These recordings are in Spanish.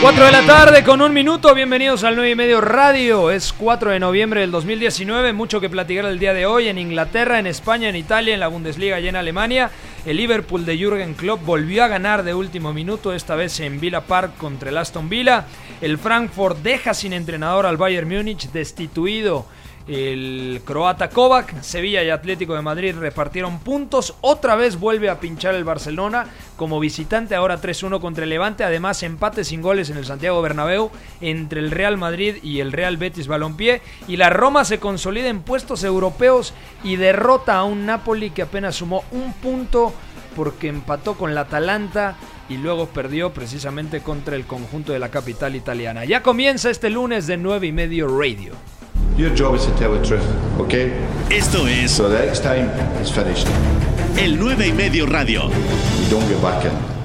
4 de la tarde con un minuto, bienvenidos al 9 y medio radio. Es 4 de noviembre del 2019, mucho que platicar el día de hoy en Inglaterra, en España, en Italia, en la Bundesliga y en Alemania. El Liverpool de Jürgen Klopp volvió a ganar de último minuto, esta vez en Villa Park contra el Aston Villa. El Frankfurt deja sin entrenador al Bayern Múnich, destituido el croata Kovac, Sevilla y Atlético de Madrid repartieron puntos. Otra vez vuelve a pinchar el Barcelona como visitante, ahora 3-1 contra el Levante. Además, empate sin goles en el Santiago Bernabéu entre el Real Madrid y el Real Betis Balompié. Y la Roma se consolida en puestos europeos y derrota a un Napoli que apenas sumó un punto porque empató con la Atalanta y luego perdió precisamente contra el conjunto de la capital italiana. Ya comienza este lunes de 9 y medio radio. Your job is to tell the truth, okay? Esto es So the next time is finished. el 9 y medio radio. You don't get back in.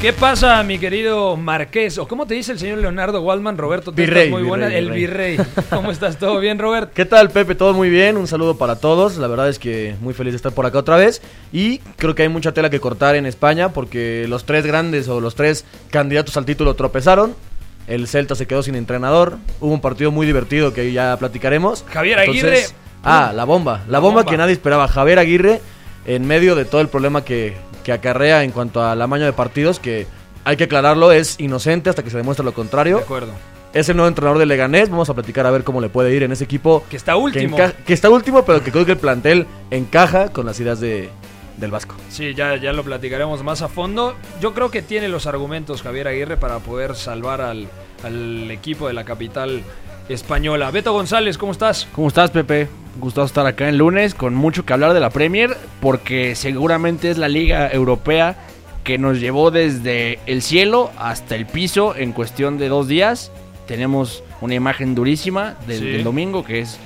¿Qué pasa, mi querido Marqués? ¿O cómo te dice el señor Leonardo Waldman? Roberto, tú Virrey, estás muy buena. virrey, el virrey. ¿Cómo estás? ¿Todo bien, Robert? ¿Qué tal, Pepe? Todo muy bien. Un saludo para todos. La verdad es que muy feliz de estar por acá otra vez. Y creo que hay mucha tela que cortar en España porque los tres grandes o los tres candidatos al título tropezaron. El Celta se quedó sin entrenador. Hubo un partido muy divertido que ya platicaremos. Javier Aguirre. Ah, la bomba. La, La bomba, bomba. que nadie esperaba. Javier Aguirre en medio de todo el problema que, que acarrea en cuanto al amaño de partidos que... Hay que aclararlo, es inocente hasta que se demuestre lo contrario. De acuerdo. Es el nuevo entrenador de Leganés. Vamos a platicar a ver cómo le puede ir en ese equipo. Que está último. Que, que está último, pero que creo que el plantel encaja con las ideas de, del Vasco. Sí, ya, ya lo platicaremos más a fondo. Yo creo que tiene los argumentos Javier Aguirre para poder salvar al, al equipo de la capital española. Beto González, ¿cómo estás? ¿Cómo estás, Pepe? Gustoso estar acá el lunes con mucho que hablar de la Premier, porque seguramente es la liga europea que nos llevó desde el cielo hasta el piso en cuestión de dos días. Tenemos una imagen durísima del, Sí. del domingo que es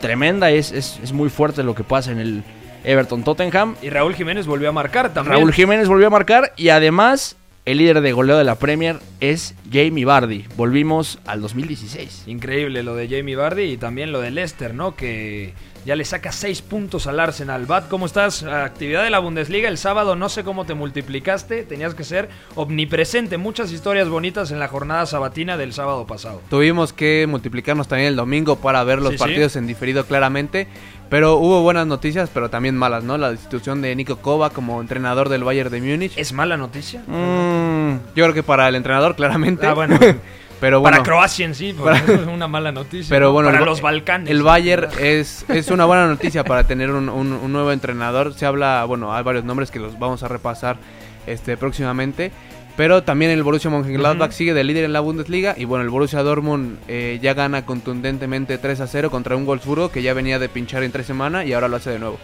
tremenda, es, es, es muy fuerte lo que pasa en el Everton Tottenham. Y Raúl Jiménez volvió a marcar también. Raúl Jiménez volvió a marcar y además el líder de goleo de la Premier es Jamie Vardy. Volvimos al 2016. Increíble lo de Jamie Vardy y también lo de Leicester, ¿no? Que ya le saca seis puntos al Arsenal. Bat, ¿cómo estás? Actividad de la Bundesliga el sábado, no sé cómo te multiplicaste, tenías que ser omnipresente. Muchas historias bonitas en la jornada sabatina del sábado pasado. Tuvimos que multiplicarnos también el domingo para ver los Sí, sí. partidos en diferido claramente. Pero hubo buenas noticias, pero también malas, ¿no? La destitución de Nico Kova como entrenador del Bayern de Múnich. ¿Es mala noticia? Mm, yo creo que para el entrenador, claramente. Ah, bueno. pero bueno, Para Croacia en sí, porque es una mala noticia. pero ¿no? bueno, para el los Balcanes. El Bayern es, es una buena noticia para tener un, un- un nuevo entrenador. Se habla, bueno, hay varios nombres que los vamos a repasar este próximamente. Pero también el Borussia Mönchengladbach Ujú. sigue de líder en la Bundesliga. Y bueno, el Borussia Dortmund eh, ya gana contundentemente 3 a 0 contra un Wolfsburgo que ya venía de pinchar en tres semanas y ahora lo hace de nuevo.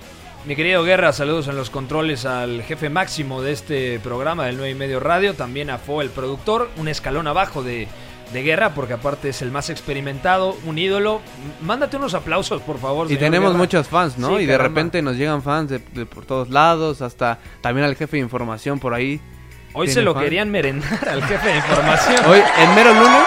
Mi querido Guerra, saludos en los controles al jefe máximo de este programa del 9 y medio radio, también a Fo, el productor, un escalón abajo de, de Guerra, porque aparte es el más experimentado, un ídolo. Mándate unos aplausos, por favor. Y tenemos Guerra. muchos fans, ¿no? Sí, y de caramba. repente nos llegan fans de, de por todos lados, hasta también al jefe de información por ahí. Hoy se lo querían merendar al jefe de información. Hoy, en mero lunes,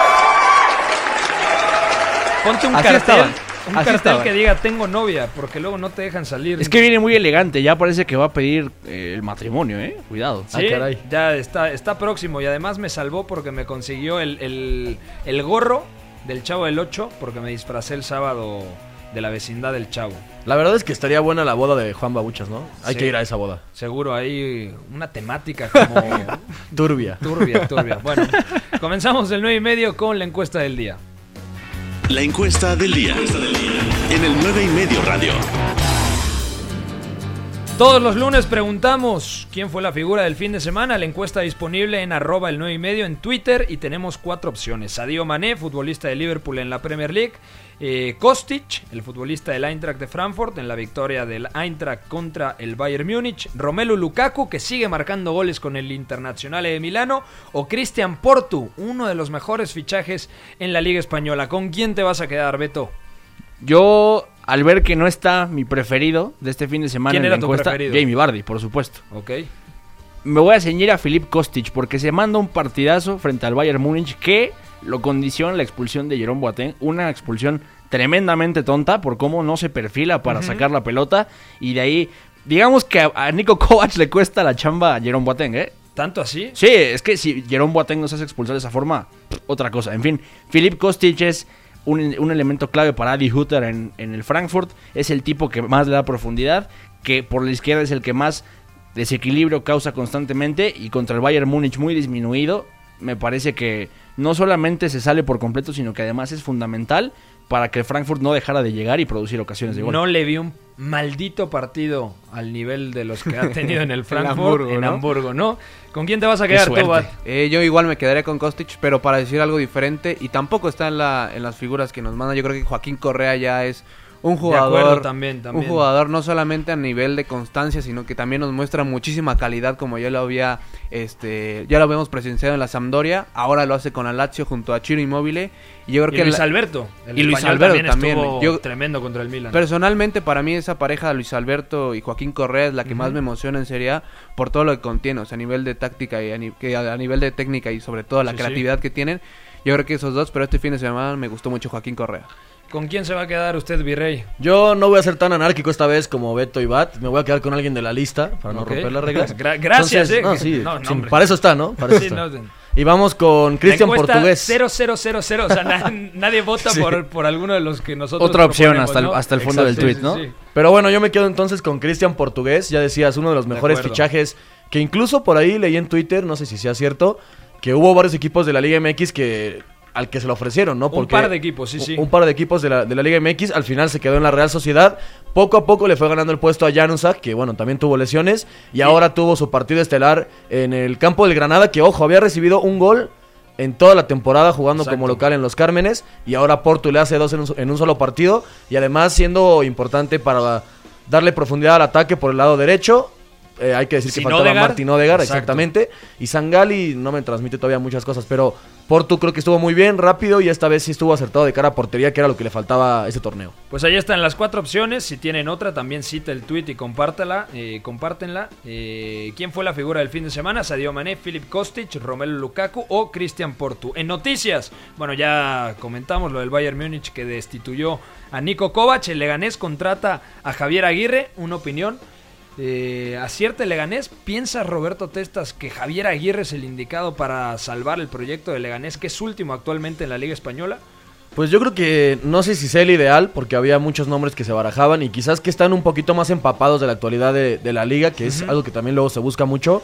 Ponte un así cartel, estaban, un así cartel estaban. que diga tengo novia, porque luego no te dejan salir. Es que viene muy elegante, ya parece que va a pedir eh, el matrimonio, ¿eh? Cuidado. Sí, Ah, caray. ya está, está próximo y además me salvó porque me consiguió el, el- el gorro del Chavo del 8 porque me disfracé el sábado de la vecindad del Chavo. La verdad es que estaría buena la boda de Juan Babuchas, ¿no? Hay Sí. que ir a esa boda. Seguro hay una temática como Turbia. turbia, turbia. Bueno, comenzamos el 9 y medio con la encuesta del día. La encuesta del día. En el 9 y medio radio. Todos los lunes preguntamos quién fue la figura del fin de semana. La encuesta disponible en arroba el 9 y medio en Twitter y tenemos cuatro opciones. Sadio Mané, futbolista de Liverpool en la Premier League. Eh, Kostic, el futbolista del Eintracht de Frankfurt en la victoria del Eintracht contra el Bayern Múnich. Romelu Lukaku, que sigue marcando goles con el Internacional de Milano. O Cristian Portu, uno de los mejores fichajes en la Liga Española. ¿Con quién te vas a quedar, Beto? Yo, al ver que no está mi preferido de este fin de semana ¿Quién en era la tu encuesta, preferido? Jamie Vardy, por supuesto. Ok. Me voy a ceñir a Filip Kostic porque se manda un partidazo frente al Bayern Múnich que lo condiciona la expulsión de Jerome Boateng, una expulsión tremendamente tonta por cómo no se perfila para sacar la pelota y de ahí digamos que a, Nico Kovac le cuesta la chamba a Jerome Boateng, ¿eh? ¿Tanto así? Sí, es que si Jerome Boateng nos hace expulsar de esa forma, otra cosa. En fin, Filip Kostic es un, un elemento clave para Adi Hutter en, en el Frankfurt. Es el tipo que más le da profundidad, que por la izquierda es el que más desequilibrio causa constantemente y contra el Bayern Múnich muy disminuido. Me parece que no solamente se sale por completo, sino que además es fundamental para que Frankfurt no dejara de llegar y producir ocasiones de gol. No le vi un maldito partido al nivel de los que ha tenido en el Frankfurt, Hamburgo, en ¿no? Hamburgo, ¿no? ¿Con quién te vas a quedar tú? Eh, yo igual me quedaré con Kostic, pero para decir algo diferente, y tampoco está en, la, en las figuras que nos mandan, yo creo que Joaquín Correa ya es un jugador, también, también. un jugador no solamente a nivel de constancia, sino que también nos muestra muchísima calidad, como ya lo había, este, ya lo habíamos presenciado en la Sampdoria, ahora lo hace con la Lazio junto a Chiro Immobile, y yo creo Y que Luis la- Alberto. El y Luis Alberto también. estuvo Yo- tremendo contra el Milan. Personalmente, para mí esa pareja de Luis Alberto y Joaquín Correa es la que más me emociona en Serie A por todo lo que contiene, o sea, a nivel de táctica y a, ni- a- nivel de técnica y sobre todo la Sí, sí. creatividad que tienen. Yo creo que esos dos, pero este fin de semana me gustó mucho Joaquín Correa. ¿Con quién se va a quedar usted, Virrey? Yo no voy a ser tan anárquico esta vez como Beto y Bat. Me voy a quedar con alguien de la lista para no romper las reglas. Gra- gracias, eh. no, sí, No, no, sí, para eso está, ¿no? Para eso Sí, está. no, Y vamos con Cristian Portugués. 0000, o sea, na- nadie vota Sí. por, por alguno de los que nosotros Otra opción hasta el- ¿no? hasta el fondo del sí, ¿no? sí. Pero bueno, yo me quedo entonces con Cristian Portugués. Ya decías, uno de los mejores fichajes que incluso por ahí leí en Twitter, no sé si sea cierto, que hubo varios equipos de la Liga MX que al que se lo ofrecieron, ¿no? Un par de equipos, sí, sí. Un par de equipos de la, de la Liga MX. Al final se quedó en la Real Sociedad. Poco a poco le fue ganando el puesto a Janusak, que bueno, también tuvo lesiones. Y ahora tuvo su partido estelar en el campo del Granada, que ojo, había recibido un gol en toda la temporada jugando Exacto. como local en los Cármenes. Y ahora Porto le hace dos en un, en un solo partido. Y además siendo importante para darle profundidad al ataque por el lado derecho. Eh, hay que decir que Sin faltaba. Martín Exacto. exactamente. Y Sangali no me transmite todavía muchas cosas, pero Porto creo que estuvo muy bien, rápido y esta vez sí estuvo acertado de cara a portería, que era lo que le faltaba a ese torneo. Pues ahí están las cuatro opciones. Si tienen otra, también cita el tweet y compártela, eh, compártenla. Eh, ¿Quién fue la figura del fin de semana? Sadio Mané, Philip Kostic, Romelu Lukaku o Cristian Portu. En noticias, bueno, ya comentamos lo del Bayern Múnich que destituyó a Nico Kovac. El Leganés contrata a Javier Aguirre. Una opinión. Eh, acierta el Leganés. ¿Piensa Roberto Testas que Javier Aguirre es el indicado para salvar el proyecto de Leganés, que es último actualmente en la Liga Española? Pues yo creo que no sé si sea el ideal, porque había muchos nombres que se barajaban y quizás que están un poquito más empapados de la actualidad de, de la liga, que es algo que también luego se busca mucho.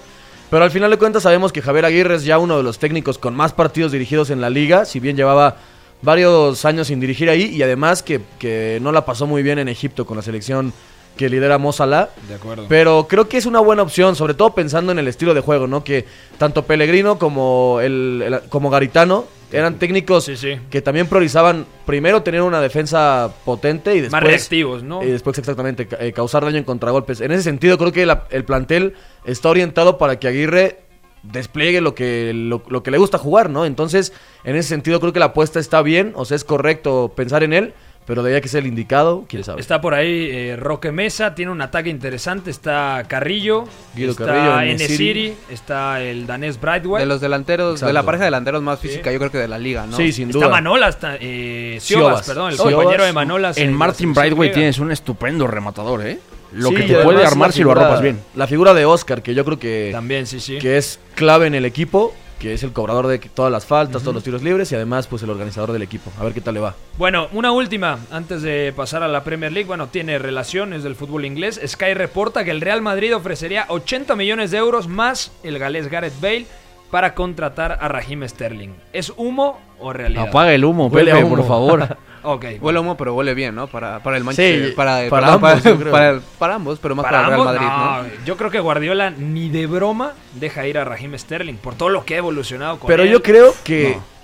Pero al final de cuentas sabemos que Javier Aguirre es ya uno de los técnicos con más partidos dirigidos en la liga, si bien llevaba varios años sin dirigir ahí y además que, que no la pasó muy bien en Egipto con la selección que lidera Mo Salah. De acuerdo. Pero creo que es una buena opción, sobre todo pensando en el estilo de juego, ¿no? Que tanto Pellegrino como el, el- como Garitano eran técnicos Sí, sí. que también priorizaban primero tener una defensa potente y después Más reactivos, ¿no? y después exactamente eh, causar daño en contragolpes. En ese sentido creo que la- el plantel está orientado para que Aguirre despliegue lo que lo, lo que le gusta jugar, ¿no? Entonces, en ese sentido creo que la apuesta está bien, o sea, es correcto pensar en él, pero de ahí que sea el indicado, quién sabe. Está por ahí eh, Roque Mesa, tiene un ataque interesante. Está Carrillo, Guido está Carrillo, Enesiri, Enesiri. está el danés Brightwell. De los delanteros, Exacto. de la pareja de delanteros más física, yo creo que de la liga, ¿no? Sí, sin está duda. Manolas, está, eh, Siobas, Siobas. perdón, el Siobas. compañero de Manolas. En Martin griega. tienes un estupendo rematador, ¿eh? Lo Sí, que te puede armar si lo arropas bien. La figura de Oscar, que yo creo que, También, sí, sí. que es clave en el equipo, que es el cobrador de todas las faltas, todos los tiros libres y además pues el organizador del equipo. A ver qué tal le va. Bueno, una última antes de pasar a la Premier League. Bueno, tiene relaciones del fútbol inglés. Sky reporta que el Real Madrid ofrecería 80 millones de euros más el galés Gareth Bale para contratar a Raheem Sterling. ¿Es humo o realidad? Apaga el humo, Pepe, por favor. Ok. Huele humo, pero huele bien, ¿no? Para, para el Manchester. Sí, para, para ambos, para, yo creo. para- para ambos, pero más para, el Real ambos, Madrid, ¿no? no, Yo creo que Guardiola ni de broma deja ir a Raheem Sterling por todo lo que ha evolucionado con Pero él. yo creo que No.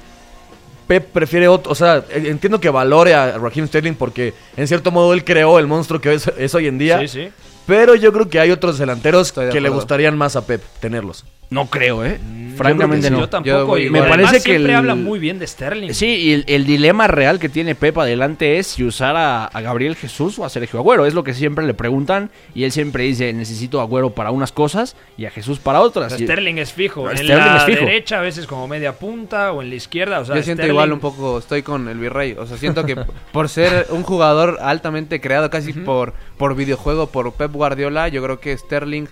Pep prefiere otro. O sea, entiendo que valore a Raheem Sterling porque en cierto modo él creó el monstruo que es, es hoy en día. Sí, sí. Pero yo creo que hay otros delanteros Estoy de que le gustarían más a Pep tenerlos. No creo, ¿eh? Francamente yo no. Yo tampoco. voy y igual. Me además parece que siempre el- habla muy bien de Sterling. Sí, y el, el dilema real que tiene Pep adelante es si usar a, a Gabriel Jesús o a Sergio Agüero. Es lo que siempre le preguntan y él siempre dice, necesito a Agüero para unas cosas y a Jesús para otras. O sea, Y- Sterling es fijo. En Sterling la es fijo. derecha, a veces como media punta o en la izquierda. O sea, Yo siento Sterling- igual un poco, estoy con el virrey. O sea, siento que por ser un jugador altamente creado casi por, por videojuego, por Pep Guardiola, yo creo que Sterling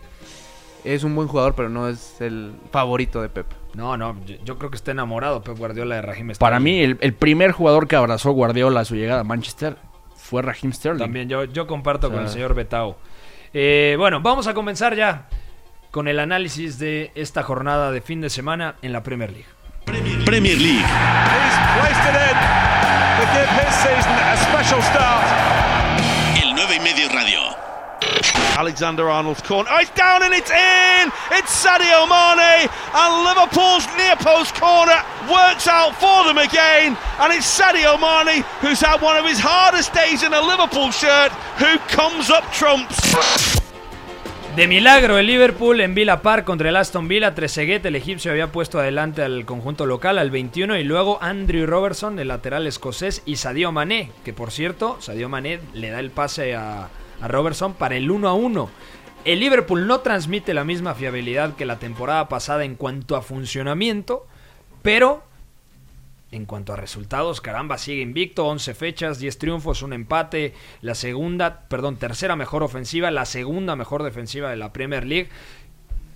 es un buen jugador, pero no es el favorito de Pep. No, no, yo, yo creo que está enamorado Pep Guardiola de Raheem Sterling. Para mí, el, el primer jugador que abrazó Guardiola a su llegada a Manchester fue Raheem Sterling. También yo, yo comparto O sea- con el señor Betao. Eh, bueno, vamos a comenzar ya con el análisis de esta jornada de fin de semana en la Premier League. Premier League. Special start. El 9 y medio radio. Alexander Arnold's corner. Oh, it's down and it's in! It's Sadio Mane! And Liverpool's near post corner works out for them again. And it's Sadio Mane, who's had one of his hardest days in a Liverpool shirt, who comes up trumps. De milagro, el Liverpool en Villa Park contra el Aston Villa. Trezeguet, el egipcio, había puesto adelante al conjunto local al 21. Y luego Andrew Robertson, el lateral escocés. Y Sadio Mané, que por cierto, Sadio Mané le da el pase a, a Robertson para el 1 a 1. El Liverpool no transmite la misma fiabilidad que la temporada pasada en cuanto a funcionamiento. Pero en cuanto a resultados, caramba, sigue invicto, 11 fechas, 10 triunfos, un empate, la segunda, perdón, tercera mejor ofensiva, la segunda mejor defensiva de la Premier League.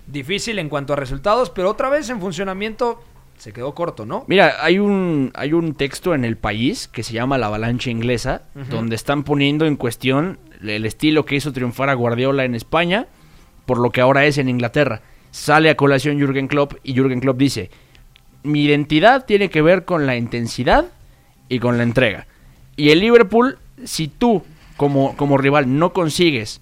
Difícil en cuanto a resultados, pero otra vez en funcionamiento se quedó corto, ¿no? Mira, hay un, hay un texto en el país que se llama La Avalancha Inglesa, donde están poniendo en cuestión el estilo que hizo triunfar a Guardiola en España, por lo que ahora es en Inglaterra. Sale a colación Jürgen Klopp y Jürgen Klopp dice, mi identidad tiene que ver con la intensidad y con la entrega. Y el Liverpool, si tú como, como rival no consigues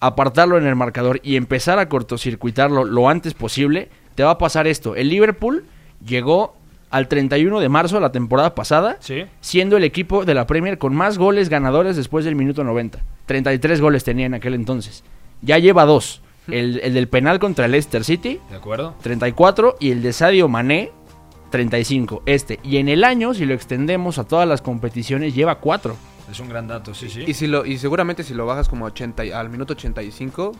apartarlo en el marcador y empezar a cortocircuitarlo lo antes posible, te va a pasar esto. El Liverpool llegó al 31 de marzo de la temporada pasada, Sí. siendo el equipo de la Premier con más goles ganadores después del minuto 90. 33 goles tenía en aquel entonces. Ya lleva dos. El, el del penal contra el Leicester City, ¿De acuerdo? 34, y el de Sadio Mané, 35. Este. Y en el año, si lo extendemos a todas las competiciones, lleva 4. Es un gran dato, sí, sí. Y, si lo, y seguramente si lo bajas como 80, y- al minuto 85,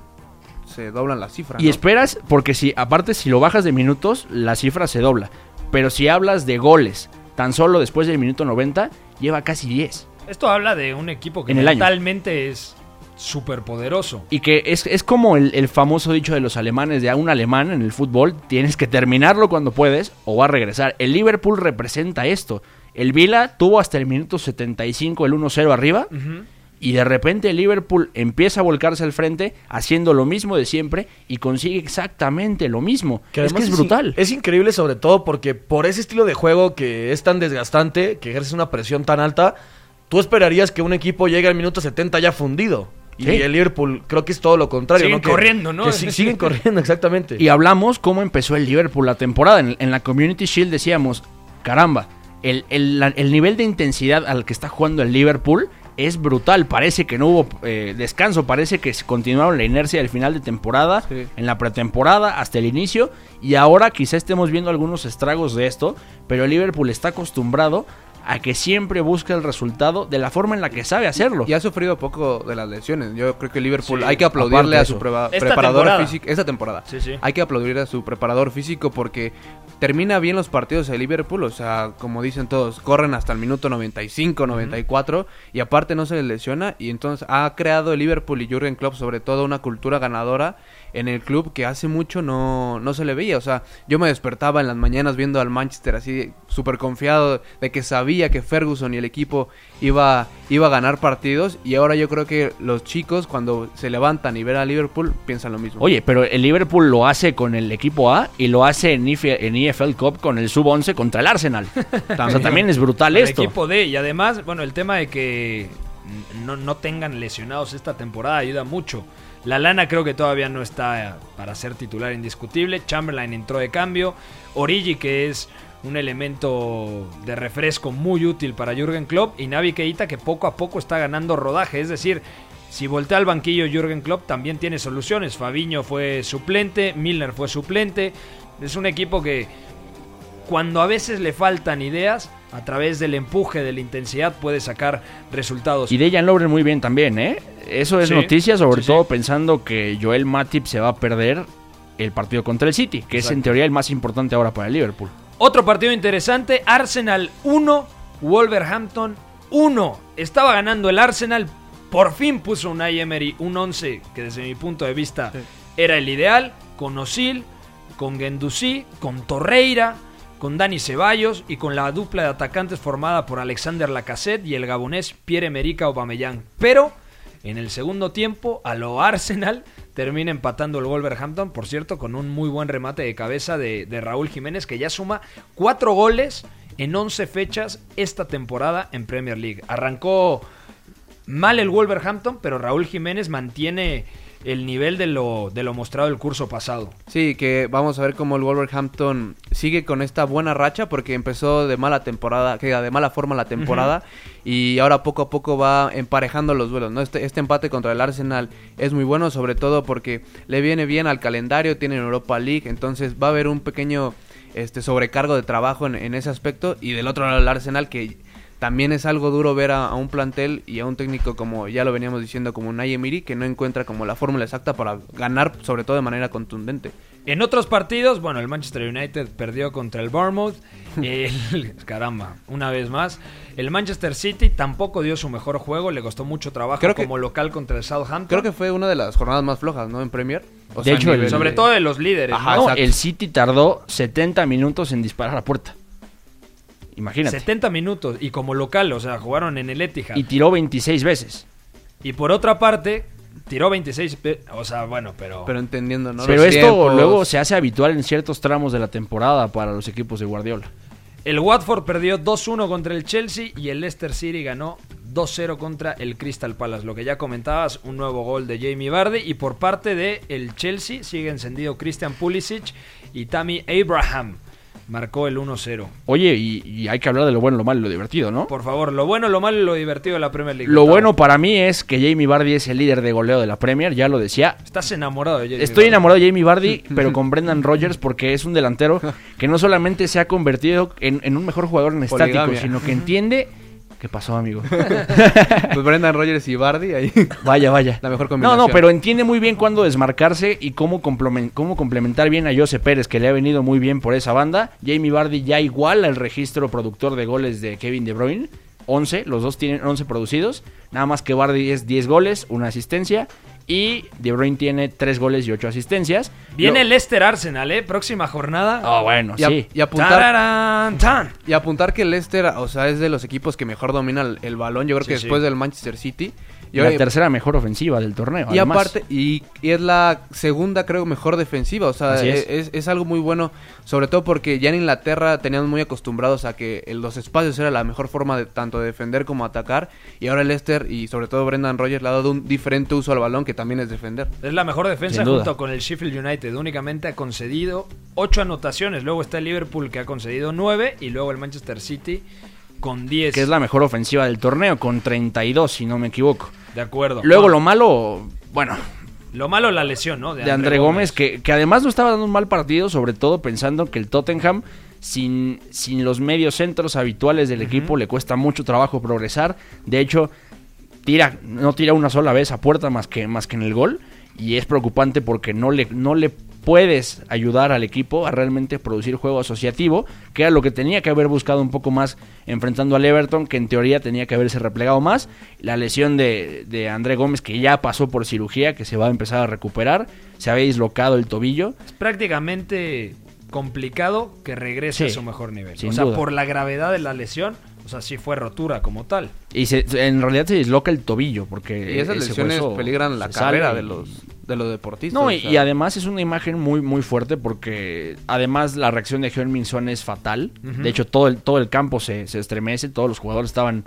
se doblan las cifras. Y ¿no? esperas, porque si, aparte, si lo bajas de minutos, la cifra se dobla. Pero si hablas de goles, tan solo después del minuto 90, lleva casi 10. Esto habla de un equipo que En mentalmente es súper poderoso. Y que es, es como el, el famoso dicho de los alemanes, de a un alemán en el fútbol, tienes que terminarlo cuando puedes o va a regresar. El Liverpool representa esto. El Vila tuvo hasta el minuto 75 el 1-0 arriba. Y de repente el Liverpool empieza a volcarse al frente, haciendo lo mismo de siempre y consigue exactamente lo mismo. es que además es brutal. Es increíble sobre todo porque por ese estilo de juego que es tan desgastante, que ejerce una presión tan alta, tú esperarías que un equipo llegue al minuto 70 ya fundido. Y Sí. el Liverpool creo que es todo lo contrario. Siguen ¿no? Que- corriendo, ¿no? que siguen corriendo, exactamente. Y hablamos cómo empezó el Liverpool la temporada. En, en la Community Shield decíamos, caramba, el, el- la- el nivel de intensidad al que está jugando el Liverpool es brutal. Parece que no hubo eh, descanso, parece que se continuaron la inercia del final de temporada, Sí. en la pretemporada, hasta el inicio. Y ahora quizá estemos viendo algunos estragos de esto, pero el Liverpool está acostumbrado a que siempre busca el resultado de la forma en la que sabe hacerlo. Y ha sufrido poco de las lesiones. Yo creo que Liverpool Sí, hay que aplaudirle a su preva- preparador físico. Esta temporada. Sí, sí. Hay que aplaudir a su preparador físico porque termina bien los partidos de Liverpool. O sea, como dicen todos, corren hasta el minuto 95, 94. Y aparte no se les lesiona. Y entonces ha creado el Liverpool y Jurgen Klopp sobre todo una cultura ganadora en el club que hace mucho no, no se le veía. O sea, yo me despertaba en las mañanas viendo al Manchester así súper confiado de que sabía que Ferguson y el equipo iba, iba a ganar partidos y ahora yo creo que los chicos cuando se levantan y ven a Liverpool piensan lo mismo. Oye, pero el Liverpool lo hace con el equipo A y lo hace en, IF en EFL Cup con el Sub-11 contra el Arsenal. o sea, también es brutal El esto. equipo D. Y además, bueno, el tema de que no, no tengan lesionados esta temporada ayuda mucho. La lana creo que todavía no está para ser titular indiscutible. Chamberlain entró de cambio. Origi, que es un elemento de refresco muy útil para Jürgen Klopp. Y Navi Keita, que poco a poco está ganando rodaje. Es decir, si voltea al banquillo Jürgen Klopp, también tiene soluciones. Fabiño fue suplente, Milner fue suplente. Es un equipo que cuando a veces le faltan ideas, a través del empuje, de la intensidad, puede sacar resultados. Y Dejan Lovren muy bien también, ¿eh? Eso es Sí, noticia, sobre sí, todo sí. pensando que Joel Matip se va a perder el partido contra el City, que es en teoría el más importante ahora para el Liverpool. Otro partido interesante, Arsenal 1, Wolverhampton 1. Estaba ganando el Arsenal, por fin puso un Emery un 11 que desde mi punto de vista era el ideal, con Osil, con Gendouzi, con Torreira, con Dani Ceballos y con la dupla de atacantes formada por Alexander Lacazette y el gabonés Pierre-Emerick Aubameyang. Pero en el segundo tiempo, a lo Arsenal termina empatando el Wolverhampton, por cierto, con un muy buen remate de cabeza de, de Raúl Jiménez, que ya suma cuatro goles en 11 fechas esta temporada en Premier League. Arrancó mal el Wolverhampton, pero Raúl Jiménez mantiene el nivel de lo, de lo mostrado el curso pasado. Sí, que vamos a ver cómo el Wolverhampton sigue con esta buena racha porque empezó de mala temporada, que de mala forma la temporada y ahora poco a poco va emparejando los duelos, ¿no? Este, este empate contra el Arsenal es muy bueno, sobre todo porque le viene bien al calendario, tiene Europa League, entonces va a haber un pequeño este sobrecargo de trabajo en, en ese aspecto y del otro lado el Arsenal que también es algo duro ver a, a un plantel y a un técnico como ya lo veníamos diciendo como Emery que no encuentra como la fórmula exacta para ganar sobre todo de manera contundente. En otros partidos, bueno, el Manchester United perdió contra el Bournemouth. El- caramba, una vez más. El Manchester City tampoco dio su mejor juego, le costó mucho trabajo Creo que- como local contra el Southampton. Creo que fue una de las jornadas más flojas, ¿no? En Premier. O De hecho, a el- nivel Sobre todo de los líderes. Ajá, ¿no? No, exacto. el City tardó 70 minutos en disparar a la puerta. Imagínate. 70 minutos y como local, o sea, jugaron en el Etihad. Y Y, tiró 26 veces. por otra parte, tiró 26, pe- o sea, bueno, pero, Pero entendiendo, ¿no? Pero Los esto tiempos. luego se hace habitual en ciertos tramos de la temporada para los equipos de Guardiola. el Watford perdió 2-1 contra el Chelsea y el Leicester City ganó 2-0 contra el Crystal Palace. Lo que ya comentabas, un nuevo gol de Jamie Vardy y por parte de el Chelsea sigue encendido Christian Pulisic y Tammy Abraham marcó el 1-0. Oye, y, y hay que hablar de lo bueno, lo malo y lo divertido, ¿no? Por favor, lo bueno, lo malo y lo divertido de la Premier League. Lo bueno para mí es que Jamie Vardy es el líder de goleo de la Premier, ya lo decía. Estás enamorado de Jamie Estoy enamorado de Jamie Vardy, pero con Brendan Rodgers porque es un delantero que no solamente se ha convertido en, en un mejor jugador en estático, sino que entiende... ¿Qué pasó, amigo? Pues Brendan Rodgers y Bardi ahí. Vaya, vaya. La mejor No, combinación. no, pero entiende muy bien cuándo desmarcarse y cómo, cómo complementar bien a Jose Pérez, que le ha venido muy bien por esa banda. Jamie Vardy ya igual al registro productor de goles de Kevin De Bruyne. 11, los dos tienen 11 producidos. Nada más que Vardy es 10 goles, una asistencia. Y De Bruyne tiene 3 goles y 8 asistencias. Viene el Leicester Arsenal, ¿eh? Próxima jornada. Ah, bueno, Y, a- sí. y apuntar, Tararán, tan. y apuntar que el Leicester, o sea, es de los equipos que mejor domina el, el balón. Yo creo que sí. después del Manchester City. Y, la oye, tercera mejor ofensiva del torneo. y además. aparte, y, y es la segunda, creo, mejor defensiva. O sea, es. es. Es, algo muy bueno. Sobre todo porque ya en Inglaterra teníamos muy acostumbrados a que en los espacios era la mejor forma de tanto de defender como atacar. Y ahora el Leicester y sobre todo Brendan Rodgers le ha dado un diferente uso al balón que también es defender. Es la mejor defensa junto con el Sheffield United. Únicamente ha concedido 8 anotaciones. Luego está el Liverpool que ha concedido 9. Y luego el Manchester City con 10. Que es la mejor ofensiva del torneo, con 32, si no me equivoco. De acuerdo. Luego No, lo malo, bueno, lo malo la lesión, ¿no? de André Gómez, que, que además no estaba dando un mal partido, sobre todo pensando que el Tottenham, sin, sin los medios centros habituales del equipo, le cuesta mucho trabajo progresar. De hecho, tira, no tira una sola vez a puerta más que, más que en el gol. Y es preocupante porque no le, no le puedes ayudar al equipo a realmente producir juego asociativo, que era lo que tenía que haber buscado un poco más enfrentando al Everton, que en teoría tenía que haberse replegado más. La lesión de, de André Gómez, que ya pasó por cirugía, que se va a empezar a recuperar, se había dislocado el tobillo. Es prácticamente complicado que regrese Sí, a su mejor nivel. sin o sea, duda. por la gravedad de la lesión, O sea, sí fue rotura como tal. Y se- en realidad se disloca el tobillo porque Y esas ese lesiones peligran la carrera de los, de los deportistas. No, o y, sea. y además es una imagen muy muy fuerte porque además la reacción de Heung Min Son es fatal. De hecho, todo el, todo el campo se, se estremece, todos los jugadores estaban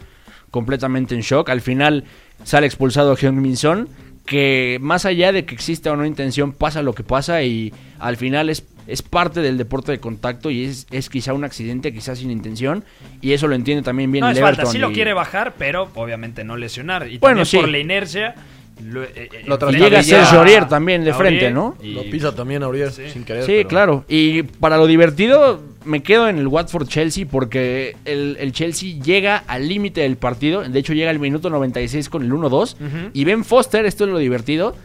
completamente en shock. Al final sale expulsado Heung Min Son, que más allá de que exista o no intención, pasa lo que pasa y al final es, es parte del deporte de contacto y es, es quizá un accidente, quizás sin intención, y eso lo entiende también bien No es falta, sí lo quiere bajar, pero obviamente no lesionar. Y Bueno, también sí. por la inercia. Lo, eh, eh, Lo Y trastabilla. llega a ser a- Jorier también de a frente, ¿no? y- Lo pisa también Aurier sin querer. Sí, pero- claro. Y para lo divertido, me quedo en el Watford-Chelsea porque el, el Chelsea llega al límite del partido. De hecho, llega al minuto 96 con el 1-2. Y Ben Foster, esto es lo divertido,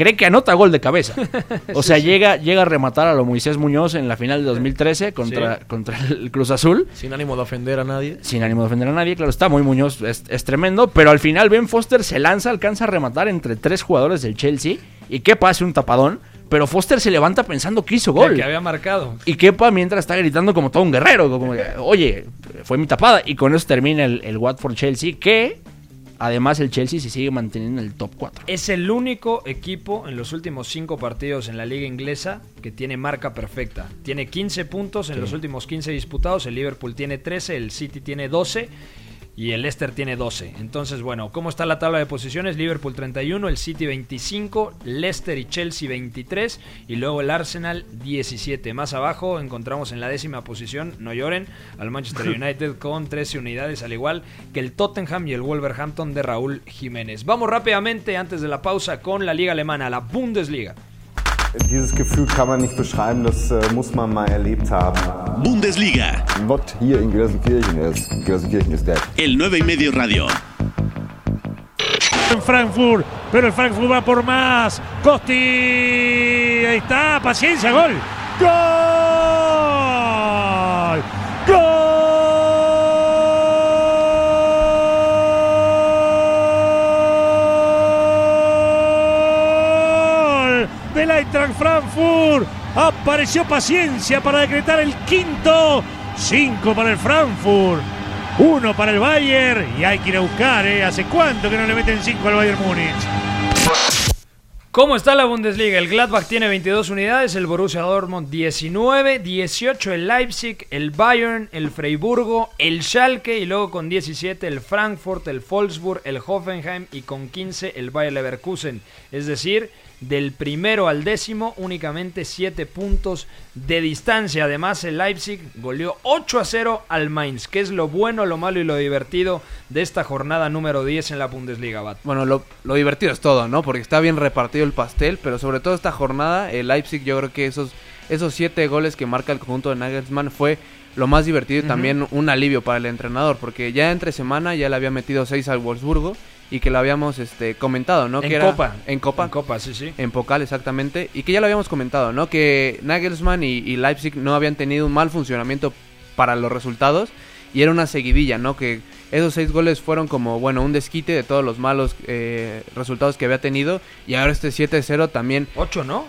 cree que anota gol de cabeza. O sea, llega, llega a rematar a lo Moisés Muñoz en la final de 2013 contra, Sí. contra el Cruz Azul. Sin ánimo de ofender a nadie. Sin ánimo de ofender a nadie, claro está, muy Muñoz es, es tremendo, pero al final Ben Foster se lanza, alcanza a rematar entre tres jugadores del Chelsea y que pase un tapadón, pero Foster se levanta pensando que hizo el gol. que había marcado. Y Kepa mientras está gritando como todo un guerrero, como, oye, fue mi tapada. Y con eso termina el, el Watford-Chelsea, que además el Chelsea se sigue manteniendo en el top 4. Es el único equipo en los últimos cinco partidos en la liga inglesa que tiene marca perfecta. Tiene 15 puntos en los últimos 15 disputados. El Liverpool tiene 13, el City tiene 12 y el Leicester tiene 12. Entonces, bueno, ¿cómo está la tabla de posiciones? Liverpool 31, el City 25, Leicester y Chelsea 23 y luego el Arsenal 17. Más abajo encontramos en la décima posición, no lloren, al Manchester United con 13 unidades, al igual que el Tottenham y el Wolverhampton de Raúl Jiménez. Vamos rápidamente antes de la pausa con la liga alemana, la Bundesliga. Dieses Gefühl kann man nicht beschreiben, das äh, muss man mal erlebt haben. Bundesliga, Not hier in Gelsenkirchen ist. Gelsenkirchen ist dead. el 9 y medio radio. en Frankfurt, pero el Frankfurt va por más. Costi, ahí está, paciencia, gol. ¡Gol! Del Eintracht Frankfurt. Apareció paciencia para decretar el quinto. Cinco para el Frankfurt. Uno para el Bayern. Y hay que ir a buscar, ¿eh? ¿Hace cuánto que no le meten cinco al Bayern Múnich? ¿Cómo está la Bundesliga? El Gladbach tiene 22 unidades, el Borussia Dortmund 19, 18 el Leipzig, el Bayern, el Freiburgo, el Schalke y luego con 17 el Frankfurt, el Wolfsburg, el Hoffenheim y con 15 el Bayer Leverkusen. Es decir, del primero al décimo únicamente 7 puntos de distancia. Además el Leipzig goleó 8 a 0 al Mainz, que es lo bueno, lo malo y lo divertido de esta jornada número 10 en la Bundesliga. Bat. Bueno, lo, lo divertido es todo, ¿no? Porque está bien repartido el pastel, pero sobre todo esta jornada, el Leipzig, yo creo que esos, esos siete goles que marca el conjunto de Nagelsmann fue lo más divertido y también un alivio para el entrenador, porque ya entre semana ya le había metido seis al Wolfsburgo y que lo habíamos este, comentado, ¿no? En que era- Copa. En Copa. En Copa, sí, sí. En Pocal, exactamente. Y que ya lo habíamos comentado, ¿no? Que Nagelsmann y, y Leipzig no habían tenido un mal funcionamiento para los resultados. Y era una seguidilla, ¿no? Que esos seis goles fueron como, bueno, un desquite de todos los malos eh, resultados que había tenido. Y ahora este 7-0 también. 8, ¿no?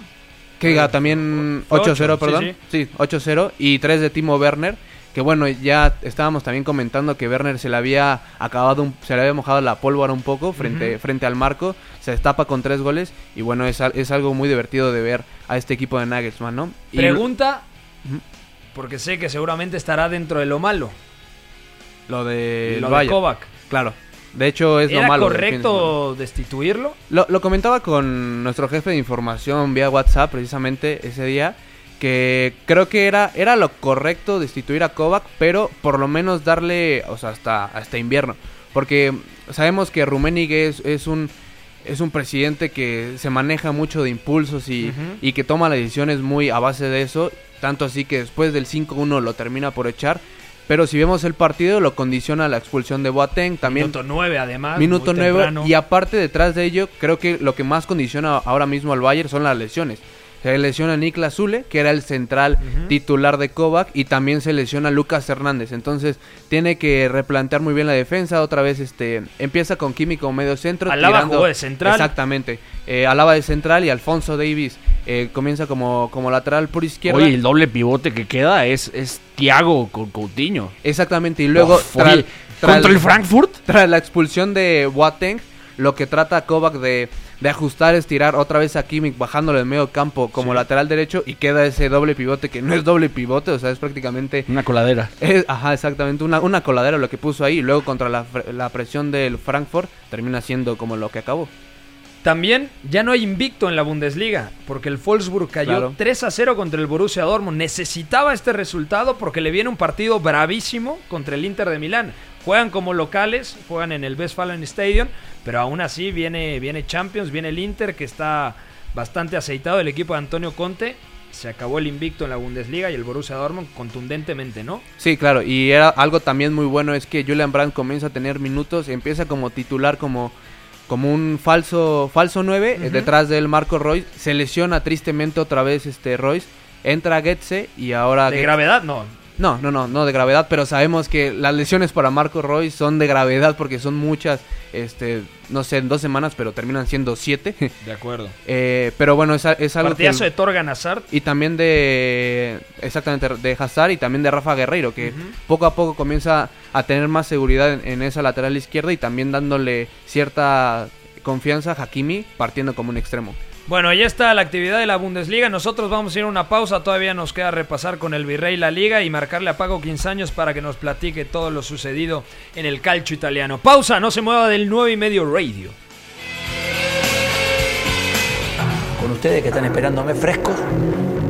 Que diga, también Fue 8-0, ocho, sí, perdón. Sí, 8-0. Y 3 de Timo Werner. Que bueno, ya estábamos también comentando que Werner se le había acabado, un- se le había mojado la pólvora un poco frente, frente al marco. Se destapa con tres goles. Y bueno, es, es algo muy divertido de ver a este equipo de Nagelsmann, ¿no? Y- Pregunta, porque sé que seguramente estará dentro de lo malo. Lo de lo de. Kovac. Claro. De hecho, es lo ¿Era malo. de correcto destituirlo? Lo, lo comentaba con nuestro jefe de información vía WhatsApp precisamente ese día. Que creo que era, era lo correcto destituir a Kovac, pero por lo menos darle, o sea, hasta, hasta invierno. Porque sabemos que Rummenigge es, es un es un presidente que se maneja mucho de impulsos y, y que toma las decisiones muy a base de eso. Tanto así que después del 5-1 lo termina por echar. Pero si vemos el partido, lo condiciona la expulsión de Boateng. También Minuto 9 además. Minuto muy 9 temprano. y aparte detrás de ello, creo que lo que más condiciona ahora mismo al Bayern son las lesiones. Se lesiona Niklas Zule, que era el central titular de Kovac, y también se lesiona Lucas Hernández. Entonces tiene que replantear muy bien la defensa. Otra vez este empieza con como medio centro. Alaba jugó de central. Exactamente. Eh, Alaba de central y Alfonso Davis eh, comienza como, como lateral por izquierda. Oye, el doble pivote que queda es, es Thiago con Coutinho. Exactamente. Y luego Uf, oye, ¿Contra el Frankfurt? Tras la expulsión de Boateng, lo que trata Kovac de, de ajustar es tirar otra vez a Kimmich bajándolo en medio campo como lateral derecho y queda ese doble pivote que no es doble pivote, o sea, es prácticamente... Una coladera. es- ajá, exactamente, una, una coladera lo que puso ahí y luego contra la, la presión del Frankfurt termina siendo como lo que acabó. También ya no hay invicto en la Bundesliga, porque el Wolfsburg cayó Claro. 3 a 0 contra el Borussia Dortmund. Necesitaba este resultado porque le viene un partido bravísimo contra el Inter de Milán. Juegan como locales, juegan en el Westfalen Stadium, pero aún así viene, viene Champions, viene el Inter que está bastante aceitado, el equipo de Antonio Conte. Se acabó el invicto en la Bundesliga y el Borussia Dortmund contundentemente, ¿no? Sí, claro, y era algo también muy bueno es que Julian Brandt comienza a tener minutos, empieza como titular como como un falso falso 9, Ujú. detrás de él Marco Royce, se lesiona tristemente otra vez este Royce, entra Getze y ahora De gravedad, no. No, no, no, no de gravedad, pero sabemos que las lesiones para Marco Royce son de gravedad porque son muchas, este, no sé, en dos semanas, pero terminan siendo siete. De acuerdo. Eh, pero bueno, es, es algo que... Partidazo de Torgan Hazard. Y también de. Exactamente, de Hazard y también de Rafa Guerreiro, que poco a poco comienza a tener más seguridad en, en esa lateral izquierda y también dándole cierta confianza a Hakimi partiendo como un extremo. Bueno, ya está la actividad de la Bundesliga. Nosotros vamos a ir a una pausa. Todavía nos queda repasar con el Virrey la Liga y marcarle a Paco 15 años para que nos platique todo lo sucedido en el calcio italiano. Pausa, no se mueva del 9 y medio radio. con ustedes que están esperándome frescos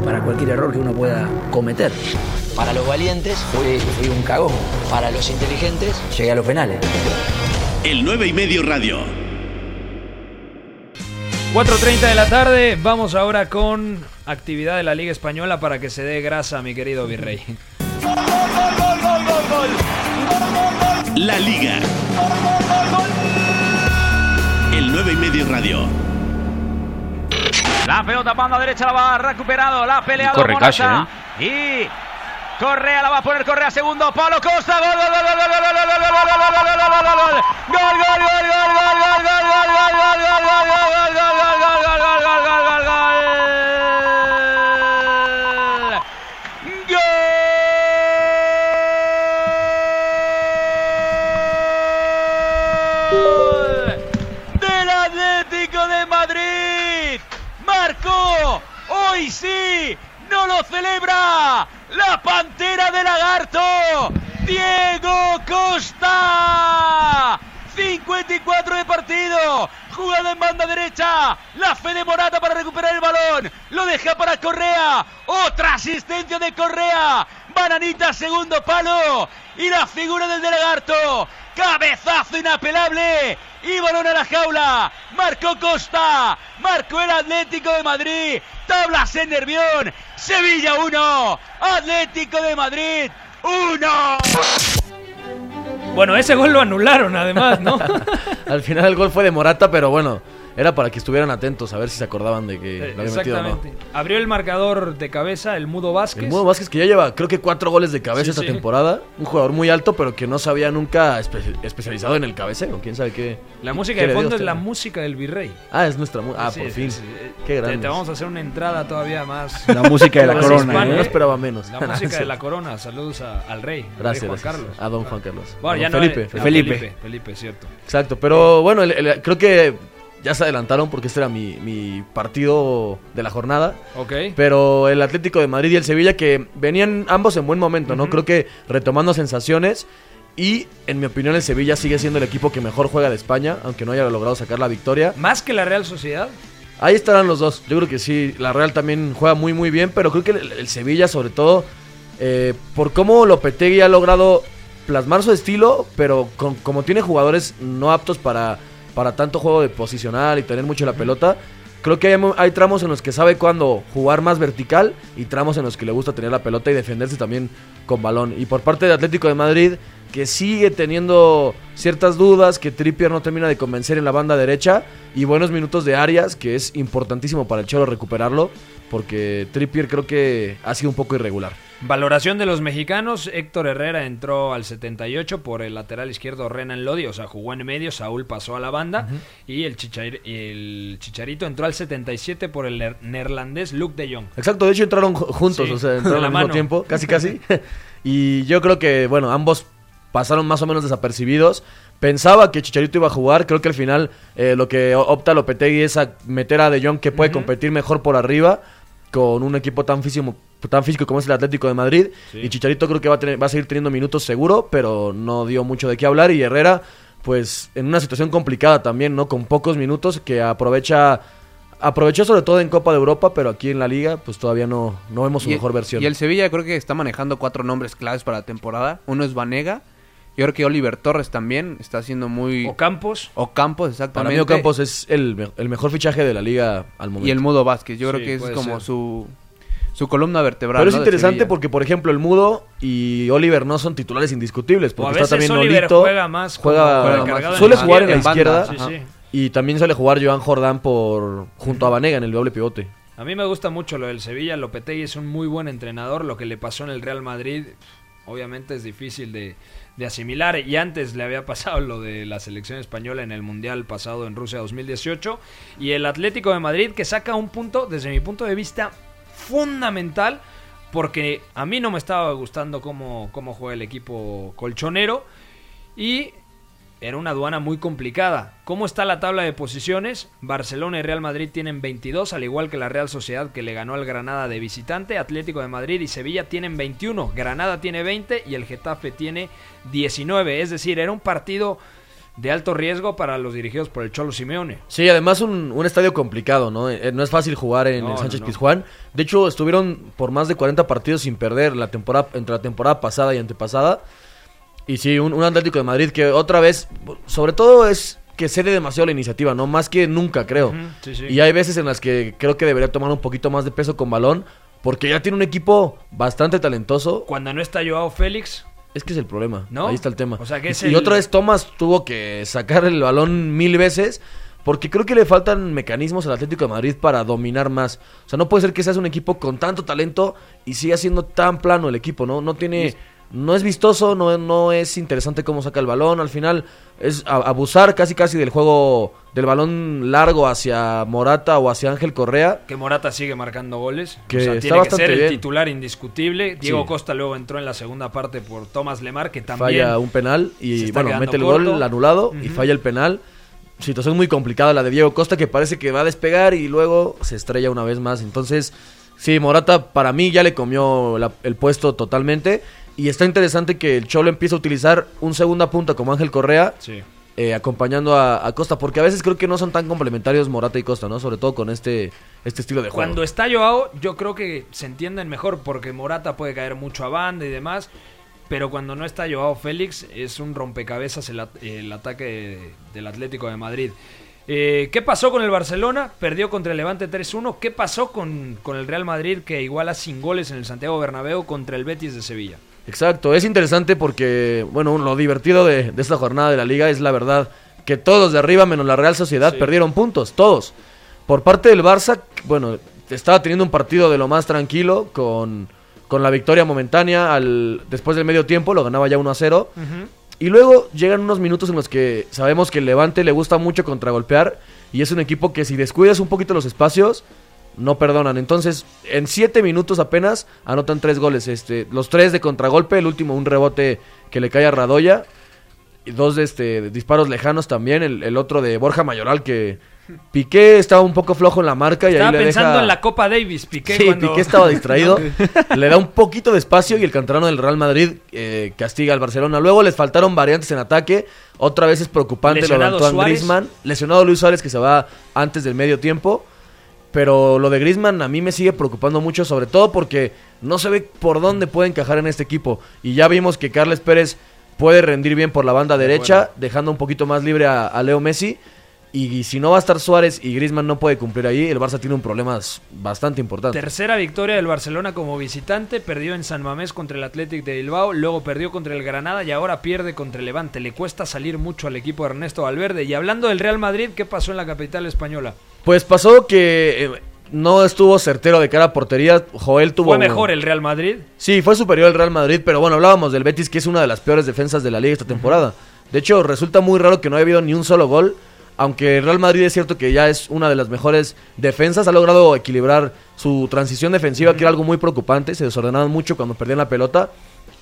para cualquier error que uno pueda cometer. Para los valientes fui, fui un cagón. Para los inteligentes llegué a los penales. El 9 y medio radio. 4.30 de la tarde. Vamos ahora con actividad de la Liga Española para que se dé grasa, mi querido Virrey. La Liga. El 9 y medio radio. La pelota banda derecha la va recuperado, la ha peleado Corre. Cache, Y Correa la va a poner Correa segundo palo Costa gol gol gol gol gol gol gol gol gol de Madrid. Marcó. Hoy sí. No lo celebra. La pantera de Lagarto. Diego Costa. 54 de partido. Jugada en banda derecha. La fe de Morata para recuperar el balón. Lo deja para Correa. Otra asistencia de Correa. Bananita, segundo palo. Y la figura del de Lagarto. Cabezazo inapelable. Y balón a la jaula. Marcó Costa. Marcó el Atlético de Madrid. Tablas en Nervión. Sevilla 1. Atlético de Madrid 1. Bueno, ese gol lo anularon además, ¿no? Al final el gol fue de Morata, pero bueno, era para que estuvieran atentos a ver si se acordaban de que lo había metido o no. Exactamente. Abrió el marcador de cabeza el Mudo Vázquez. El Mudo Vázquez que ya lleva creo que cuatro goles de cabeza Sí, esta sí. temporada. Un jugador muy alto, pero que no se había nunca espe- especializado en el cabeceo. ¿Quién sabe qué? La música qué de fondo es este la música del Virrey. Ah, es nuestra mu- Ah, Sí, por sí, fin. sí. Qué grande. te vamos a hacer una entrada todavía más. La música de la corona, hispana, ¿eh? No esperaba menos. La música de la corona. Saludos a- al rey. al Gracias, rey Juan gracias. Carlos. A don Juan Carlos. Bueno, A ya don no Felipe. eh, a Felipe. Felipe, Felipe, cierto. Exacto, pero bueno, el- el- creo que ya se adelantaron porque este era mi, mi partido de la jornada. Ok. Pero el Atlético de Madrid y el Sevilla que venían ambos en buen momento, ¿no? Creo que retomando sensaciones y en mi opinión el Sevilla sigue siendo el equipo que mejor juega de España, aunque no haya logrado sacar la victoria. Más que la Real Sociedad. Ahí estarán los dos. Yo creo que sí, la Real también juega muy muy bien, pero creo que el, el Sevilla sobre todo eh, por cómo Lopetegui ha logrado plasmar su estilo, pero con- como tiene jugadores no aptos para, para tanto juego de posicional y tener mucho la pelota, creo que hay, hay tramos en los que sabe cuándo jugar más vertical y tramos en los que le gusta tener la pelota y defenderse también con balón. Y por parte de Atlético de Madrid, que sigue teniendo ciertas dudas, que Trippier no termina de convencer en la banda derecha y buenos minutos de Arias, que es importantísimo para el Cholo recuperarlo, porque Trippier creo que ha sido un poco irregular. Valoración de los mexicanos. Héctor Herrera entró al 78 por el lateral izquierdo Renan Lodi, o sea, jugó en medio, Saúl pasó a la banda y el, Chichar- el Chicharito entró al 77 por el neerlandés Luke de Jong. Exacto, de hecho entraron ju- juntos, Sí, o sea, entraron al mismo mano. tiempo, casi casi. y yo creo que, bueno, ambos pasaron más o menos desapercibidos. Pensaba que Chicharito iba a jugar, creo que al final eh, lo que opta Lopetegui es a meter a De Jong que puede competir mejor por arriba con un equipo tan físico, tan físico como es el Atlético de Madrid. Y Chicharito creo que va a, tener, va a seguir teniendo minutos seguro, pero no dio mucho de qué hablar. Y Herrera, pues en una situación complicada también, ¿no? Con pocos minutos que aprovecha aprovechó sobre todo en Copa de Europa, pero aquí en la Liga pues todavía no, no vemos su Y- mejor versión. Y el Sevilla creo que está manejando cuatro nombres claves para la temporada. Uno es Vanega. Yo creo que Oliver Torres también está haciendo muy... Ocampos. Ocampos, Para exactamente. mí Ocampos es el, el mejor fichaje de la Liga al momento. Y el Mudo Vázquez. Yo creo que es como ser. su, su columna vertebral. Pero es interesante porque, por ejemplo, el Mudo y Oliver no son titulares indiscutibles. Porque O a está veces también Oliver Nolito. juega más juega- juega suele jugar en la izquierda, izquierda. en banda. Sí, sí. Y también suele jugar Joan Jordán por junto a Vanega en el doble pivote. A mí me gusta mucho lo del Sevilla. Lopetegui es un muy buen entrenador. Lo que le pasó en el Real Madrid, obviamente es difícil de, de asimilar. Y antes le había pasado lo de la selección española en el Mundial pasado en Rusia 2018. Y el Atlético de Madrid que saca un punto, desde mi punto de vista, fundamental. Porque a mí no me estaba gustando cómo, cómo juega el equipo colchonero. Y era una aduana muy complicada. ¿Cómo está la tabla de posiciones? Barcelona y Real Madrid tienen 22, al igual que la Real Sociedad que le ganó al Granada de visitante. Atlético de Madrid y Sevilla tienen 21. Granada tiene 20 y el Getafe tiene 19. Es decir, era un partido de alto riesgo para los dirigidos por el Cholo Simeone. Sí, además un, un estadio complicado, ¿no? Eh, no es fácil jugar en No, el Sánchez no, no. Pizjuán. De hecho, estuvieron por más de 40 partidos sin perder la temporada, entre la temporada pasada y antepasada. Y sí, un, un Atlético de Madrid que otra vez, sobre todo es que cede demasiado la iniciativa, ¿no? Más que nunca, creo. Sí, sí. Y hay veces en las que creo que debería tomar un poquito más de peso con balón, porque ya tiene un equipo bastante talentoso. Cuando no está Joao Félix, Es que es el problema. ¿No? Ahí está el tema. O sea, que y, es y el- otra vez Thomas tuvo que sacar el balón mil veces. Porque creo que le faltan mecanismos al Atlético de Madrid para dominar más. O sea, no puede ser que seas un equipo con tanto talento y siga siendo tan plano el equipo, ¿no? No tiene. No es vistoso, no, no es interesante cómo saca el balón. Al final es a- abusar casi casi del juego del balón largo hacia Morata o hacia Ángel Correa. que Morata sigue marcando goles. Que o sea, está tiene que ser el bien. titular indiscutible. Diego Sí. Costa luego entró en la segunda parte por Thomas Lemar, que también falla un penal y bueno, mete el corto. gol anulado y falla el penal. Situación muy complicada la de Diego Costa que parece que va a despegar y luego se estrella una vez más. Entonces, sí, Morata para mí ya le comió la- el puesto totalmente. Y está interesante que el Cholo empiece a utilizar un segunda punta como Ángel Correa, Sí. eh, acompañando a, a Costa, porque a veces creo que no son tan complementarios Morata y Costa, ¿no? Sobre todo con este, este estilo de juego. Cuando está Joao, yo creo que se entienden mejor porque Morata puede caer mucho a banda y demás. Pero cuando no está Joao Félix, es un rompecabezas el, el ataque de- del Atlético de Madrid. Eh, ¿Qué pasó con el Barcelona? Perdió contra el Levante 3-1. ¿Qué pasó con, con el Real Madrid que iguala sin goles en el Santiago Bernabéu contra el Betis de Sevilla? Exacto, es interesante porque, bueno, lo divertido de, de esta jornada de la liga es la verdad que todos de arriba, menos la Real Sociedad, Sí. perdieron puntos, todos. Por parte del Barça, bueno, estaba teniendo un partido de lo más tranquilo con, con la victoria momentánea al, después del medio tiempo, lo ganaba ya 1 a 0. Y luego llegan unos minutos en los que sabemos que el Levante le gusta mucho contragolpear y es un equipo que si descuidas un poquito los espacios, no perdonan. Entonces, en siete minutos apenas anotan tres goles. Este, los tres de contragolpe, el último un rebote que le cae a Radoya. Y dos de este, disparos lejanos también. El, el otro de Borja Mayoral que Piqué estaba un poco flojo en la marca y Estaba ahí le pensando deja... en la Copa Davis, Piqué. Sí, cuando- Piqué estaba distraído. le da un poquito de espacio y el canterano del Real Madrid eh, castiga al Barcelona. Luego les faltaron variantes en ataque. Otra vez es preocupante lo de Lesionado Antoine. Griezmann. Lesionado Luis Suárez que se va antes del medio tiempo. Pero lo de Griezmann a mí me sigue preocupando mucho, sobre todo porque no se ve por dónde puede encajar en este equipo. Y ya vimos que Carles Pérez puede rendir bien por la banda derecha, dejando un poquito más libre a, a Leo Messi. Y, si no va a estar Suárez y Griezmann no puede cumplir ahí, el Barça tiene un problema bastante importante. Tercera victoria del Barcelona como visitante, perdió en San Mamés contra el Athletic de Bilbao, luego perdió contra el Granada y ahora pierde contra el Levante. Le cuesta salir mucho al equipo de Ernesto Valverde. Y hablando del Real Madrid, ¿qué pasó en la capital española? Pues pasó que eh, no estuvo certero de cara a portería. Joel tuvo. ¿Fue mejor el Real Madrid? Sí, fue superior el Real Madrid, pero bueno, hablábamos del Betis, que es una de las peores defensas de la liga esta temporada. De hecho, resulta muy raro que no haya habido ni un solo gol. Aunque el Real Madrid es cierto que ya es una de las mejores defensas, ha logrado equilibrar su transición defensiva, que era algo muy preocupante. Se desordenaban mucho cuando perdían la pelota.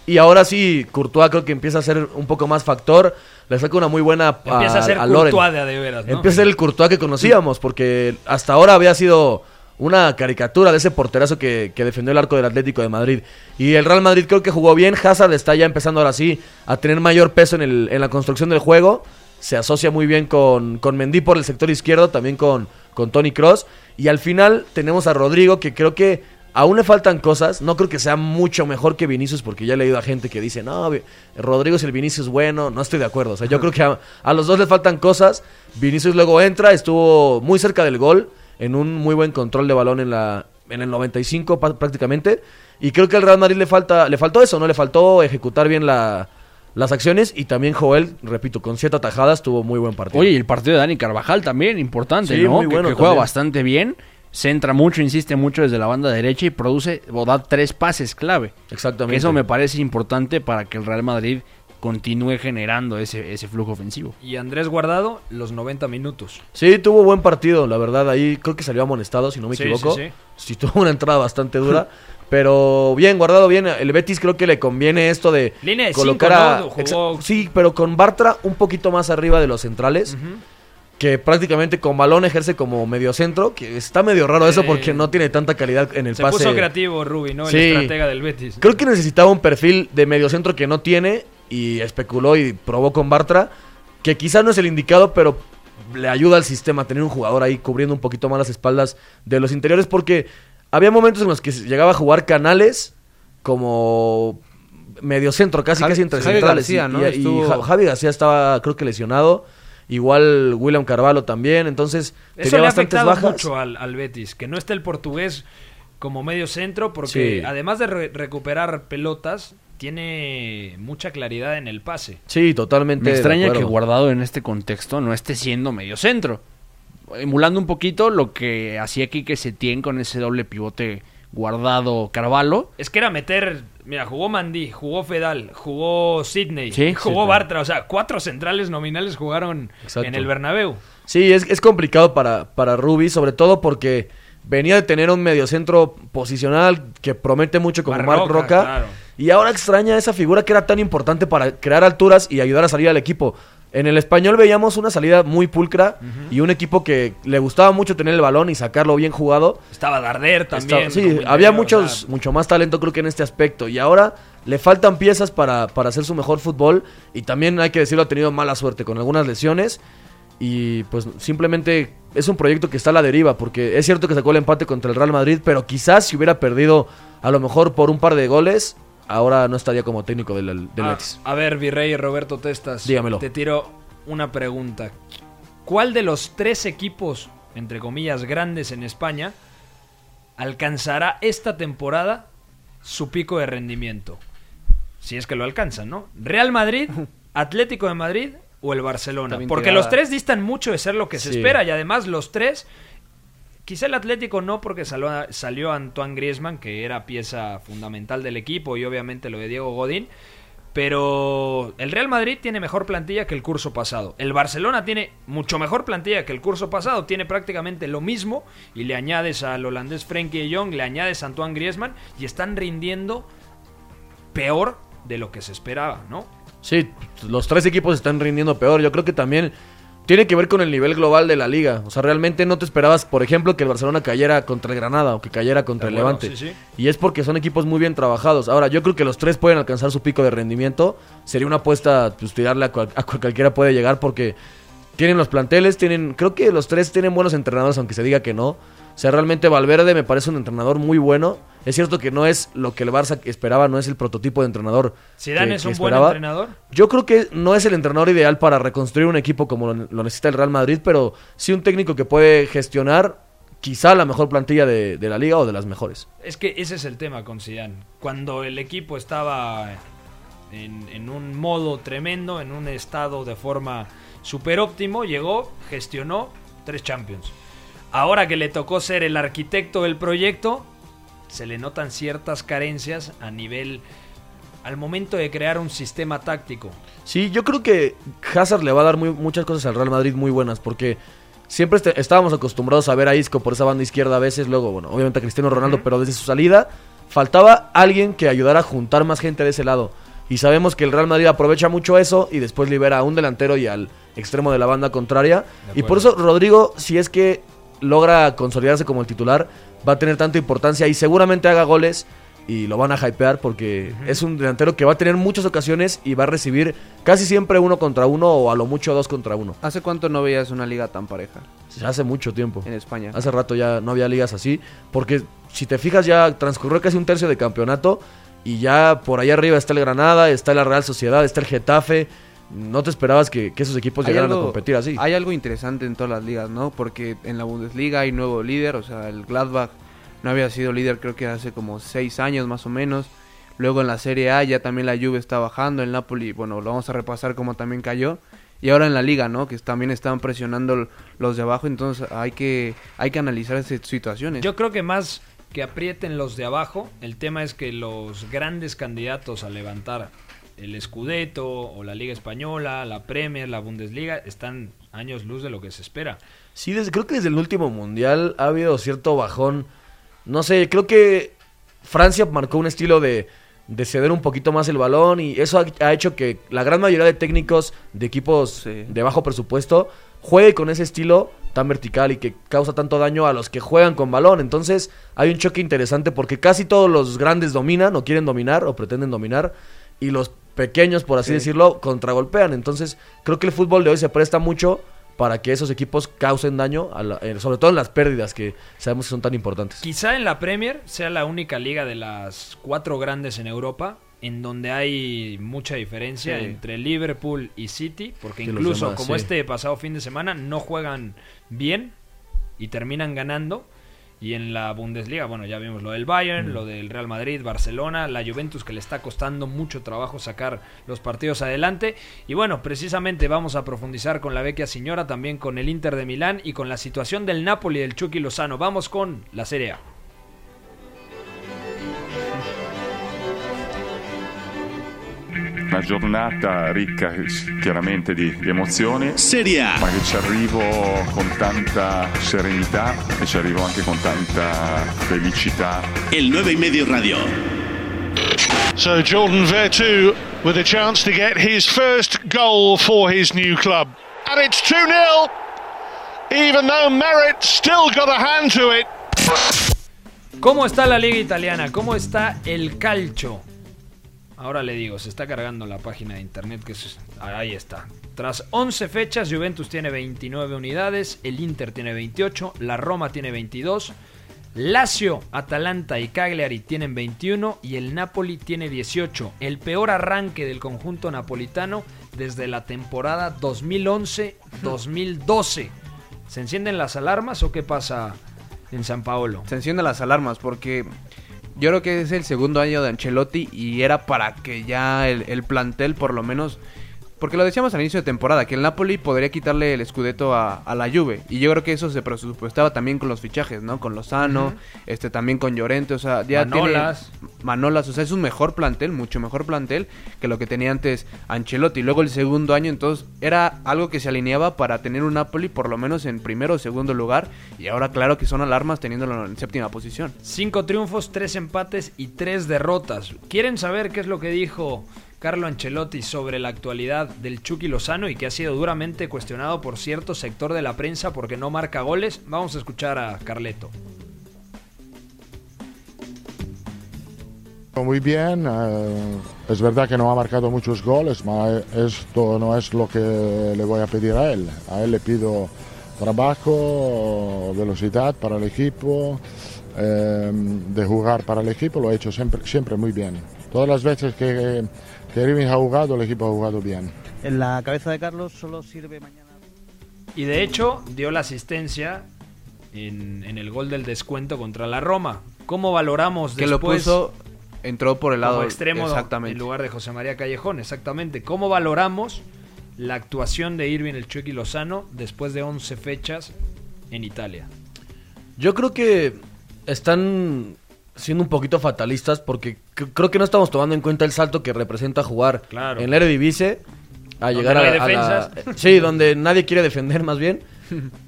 Y ahora sí, Courtois creo que empieza a ser un poco más factor. Le saca una muy buena Empieza a ser. Courtois de a de veras, ¿no? Empieza a ser el Courtois que conocíamos, porque hasta ahora había sido una caricatura de ese porterazo que, que defendió el arco del Atlético de Madrid. Y el Real Madrid creo que jugó bien. Hazard está ya empezando ahora sí a tener mayor peso en, el- en la construcción del juego. Se asocia muy bien con, con Mendy por el sector izquierdo, también con, con Tony Cross. Y al final tenemos a Rodrigo, que creo que aún le faltan cosas. No creo que sea mucho mejor que Vinicius, porque ya he leído a gente que dice, no, Rodrigo es el Vinicius bueno. No estoy de acuerdo. O sea, yo creo que a, a los dos les faltan cosas. Vinicius luego entra, estuvo muy cerca del gol, en un muy buen control de balón en, la, en el 95 pa- prácticamente. Y creo que al Real Madrid le, falta, le faltó eso, ¿no? Le faltó ejecutar bien la, las acciones. Y también Joel, repito, con siete atajadas, tuvo muy buen partido. Oye, y el partido de Dani Carvajal también, importante, Sí, ¿no? muy Que- bueno que, juega también. bastante bien, centra mucho, insiste mucho desde la banda derecha y produce o da tres pases clave. Exactamente. Eso me parece importante para que el Real Madrid continúe generando ese, ese flujo ofensivo. Y Andrés Guardado, los 90 minutos. Sí, tuvo buen partido, la verdad. Ahí creo que salió amonestado, si no me Sí, equivoco. sí, Sí, tuvo una entrada bastante dura. pero bien, guardado bien. El Betis creo que le conviene esto de Línea de colocar cinco, a. ¿no? Jugó- Exa- Sí, pero con Bartra un poquito más arriba de los centrales. Que prácticamente con balón ejerce como medio centro. Que está medio raro eso porque no tiene tanta calidad en el Se pase. puso creativo Rubi, ¿no? El Sí. estratega del Betis. Creo que necesitaba un perfil de mediocentro que no tiene y especuló y probó con Bartra, que quizá no es el indicado, pero le ayuda al sistema tener un jugador ahí cubriendo un poquito más las espaldas de los interiores porque había momentos en los que llegaba a jugar canales como mediocentro, casi Javi- casi entre Javi centrales. García, y, ¿no? y- Javi García estaba creo que lesionado. Igual William Carvalho también, entonces Eso tenía le ha bastantes afectado bajas. mucho al, al Betis, que no esté el portugués como medio centro, porque Sí. además de re- recuperar pelotas, tiene mucha claridad en el pase. Sí, totalmente. Me extraña que. Guardado en este contexto no esté siendo medio centro. Emulando un poquito lo que hacía Quique Setién con ese doble pivote guardado Carvalho. Es que era meter, mira, jugó Mandí, jugó Fedal, jugó Sidney, Sí, jugó sí, Bartra, o sea, cuatro centrales nominales jugaron Exacto. en el Bernabéu. Sí, es, es complicado para, para Ruby, sobre todo porque venía de tener un mediocentro posicional que promete mucho como Marc Roca. claro. Y ahora extraña esa figura que era tan importante para crear alturas y ayudar a salir al equipo. En el español veíamos una salida muy pulcra y un equipo que le gustaba mucho tener el balón y sacarlo bien jugado. Estaba Darder también. Estaba- sí, había interior, muchos, o sea, mucho más talento creo que en este aspecto. Y ahora le faltan piezas para, para hacer su mejor fútbol. Y también hay que decirlo, ha tenido mala suerte con algunas lesiones. Y pues simplemente es un proyecto que está a la deriva. Porque es cierto que sacó el empate contra el Real Madrid. Pero quizás si hubiera perdido a lo mejor por un par de goles, ahora no estaría como técnico del, del a, Betis. a ver, Virrey Roberto Testas. Dígamelo. Te tiro una pregunta. ¿Cuál de los tres equipos, entre comillas, grandes en España, alcanzará esta temporada su pico de rendimiento? Si es que lo alcanzan, ¿no? ¿Real Madrid, Atlético de Madrid o el Barcelona? También Porque tirada. los tres distan mucho de ser lo que se Sí. espera y además los tres Quizá el Atlético no, porque salió, Antoine Griezmann, que era pieza fundamental del equipo, y obviamente lo de Diego Godín. Pero el Real Madrid tiene mejor plantilla que el curso pasado. El Barcelona tiene mucho mejor plantilla que el curso pasado. Tiene prácticamente lo mismo. Y le añades al holandés Frenkie de Jong, le añades a Antoine Griezmann. Y están rindiendo peor de lo que se esperaba, ¿no? Sí, los tres equipos están rindiendo peor. Yo creo que también tiene que ver con el nivel global de la liga. O sea, realmente no te esperabas, por ejemplo, que el Barcelona cayera contra el Granada o que cayera contra el Levante. sí, sí. Y es porque son equipos muy bien trabajados. Ahora, yo creo que los tres pueden alcanzar su pico de rendimiento. Sería una apuesta, pues tirarle a, cual- a cual- cualquiera puede llegar porque tienen los planteles, tienen, creo que los tres tienen buenos entrenadores, aunque se diga que no. O sea, realmente Valverde me parece un entrenador muy bueno. Es cierto que no es lo que el Barça esperaba, no es el prototipo de entrenador. Zidane que- es un buen entrenador. Yo creo que no es el entrenador ideal para reconstruir un equipo como lo, lo necesita el Real Madrid, pero sí un técnico que puede gestionar quizá la mejor plantilla de, de la liga o de las mejores. Es que ese es el tema con Zidane. Cuando el equipo estaba en, en un modo tremendo, en un estado de forma super óptimo, llegó, gestionó tres Champions. Ahora que le tocó ser el arquitecto del proyecto, se le notan ciertas carencias a nivel al momento de crear un sistema táctico. Sí, yo creo que Hazard le va a dar muy- muchas cosas al Real Madrid muy buenas, porque siempre este- estábamos acostumbrados a ver a Isco por esa banda izquierda a veces, luego, bueno, obviamente a Cristiano Ronaldo, pero desde su salida faltaba alguien que ayudara a juntar más gente de ese lado. Y sabemos que el Real Madrid aprovecha mucho eso y después libera a un delantero y al extremo de la banda contraria. Y por eso Rodrigo, si es que logra consolidarse como el titular, va a tener tanta importancia y seguramente haga goles y lo van a hypear porque es un delantero que va a tener muchas ocasiones y va a recibir casi siempre uno contra uno o a lo mucho dos contra uno. ¿Hace cuánto no veías una liga tan pareja? Hace mucho tiempo. En España. Hace rato ya no había ligas así porque si te fijas ya transcurrió casi un tercio de campeonato y ya por allá arriba está el Granada, está la Real Sociedad, está el Getafe. No te esperabas que, que esos equipos Hay llegaran algo- a competir así. Hay algo interesante en todas las ligas, ¿no? Porque en la Bundesliga hay nuevo líder, o sea, el Gladbach no había sido líder creo que hace como seis años más o menos. Luego en la Serie A ya también la Juve está bajando, el Napoli, bueno, lo vamos a repasar como también cayó. Y ahora en la liga, ¿no? Que también están presionando los de abajo, entonces hay que, hay que analizar esas situaciones. Yo creo que más que aprieten los de abajo, el tema es que los grandes candidatos a levantar el Scudetto o la Liga Española, la Premier, la Bundesliga, están años luz de lo que se espera. Sí, desde- creo que desde el último mundial ha habido cierto bajón. No sé, creo que Francia marcó un estilo de, de ceder un poquito más el balón y eso ha, ha hecho que la gran mayoría de técnicos de equipos de bajo presupuesto juegue con ese estilo tan vertical y que causa tanto daño a los que juegan con balón. Entonces hay un choque interesante porque casi todos los grandes dominan o quieren dominar o pretenden dominar y los pequeños, por así Sí. decirlo, contragolpean. Entonces creo que el fútbol de hoy se presta mucho para que esos equipos causen daño, a la- eh, sobre todo en las pérdidas que sabemos que son tan importantes. Quizá en la Premier sea la única liga de las cuatro grandes en Europa en donde hay mucha diferencia Sí. entre Liverpool y City, porque Que incluso demás, como sí. este pasado fin de semana no juegan bien y terminan ganando. Y en la Bundesliga, bueno, ya vimos lo del Bayern, Mm. lo del Real Madrid, Barcelona, la Juventus que le está costando mucho trabajo sacar los partidos adelante. Y bueno, precisamente vamos a profundizar con la vecchia señora, también con el Inter de Milán y con la situación del Napoli del Chucky Lozano. Vamos con la Serie A. Una giornata ricca chiaramente di, di emozioni, Serie A. ma che ci arrivo con tanta serenità e ci arrivo anche con tanta felicità. El 9 y medio radio. So Jordan Vertu with a chance to get his first goal for his new club. And it's 2 0, even though Merritt still got a hand to it. ¿Cómo está la liga italiana? ¿Cómo está el calcio? Ahora le digo, se está cargando la página de internet que es- ahí está. Tras 11 fechas, Juventus tiene 29 unidades, el Inter tiene 28, la Roma tiene 22, Lazio, Atalanta y Cagliari tienen 21 y el Napoli tiene 18. El peor arranque del conjunto napolitano desde la temporada 2011-2012. ¿Se encienden las alarmas o qué pasa en San Paolo? Se encienden las alarmas porque yo creo que es el segundo año de Ancelotti y era para que ya el, el plantel por lo menos... Porque lo decíamos al inicio de temporada, que el Napoli podría quitarle el Scudetto a, a la Juve. Y yo creo que eso se presupuestaba también con los fichajes, ¿no? Con Lozano, este también con Llorente, o sea, ya Manolas. tiene... Manolas, o sea, es un mejor plantel, mucho mejor plantel que lo que tenía antes Ancelotti. Luego el segundo año, entonces, era algo que se alineaba para tener un Napoli por lo menos en primero o segundo lugar. Y ahora, claro que son alarmas teniéndolo en séptima posición. Cinco triunfos, tres empates y tres derrotas. ¿Quieren saber qué es lo que dijo Carlo Ancelotti sobre la actualidad del Chucky Lozano y que ha sido duramente cuestionado por cierto sector de la prensa porque no marca goles? Vamos a escuchar a Carleto. Muy bien, eh, es verdad que no ha marcado muchos goles, pero esto no es lo que le voy a pedir a él. A él le pido trabajo, velocidad para el equipo, eh, de jugar para el equipo, lo ha hecho siempre, siempre muy bien. Todas las veces que, que Irving ha jugado, el equipo ha jugado bien. En la cabeza de Carlos solo sirve mañana. Y de hecho dio la asistencia en, en el gol del descuento contra la Roma. ¿Cómo valoramos Que lo después puso, entró por el lado como extremo Exactamente. en lugar de José María Callejón? Exactamente. ¿Cómo valoramos la actuación de Irving el Chucky Lozano después de 11 fechas en Italia? Yo creo que están siendo un poquito fatalistas porque cr- creo que no estamos tomando en cuenta el salto que representa jugar Claro. en la Eredivisie a Donde llegar no a, a la- sí, donde nadie quiere defender más bien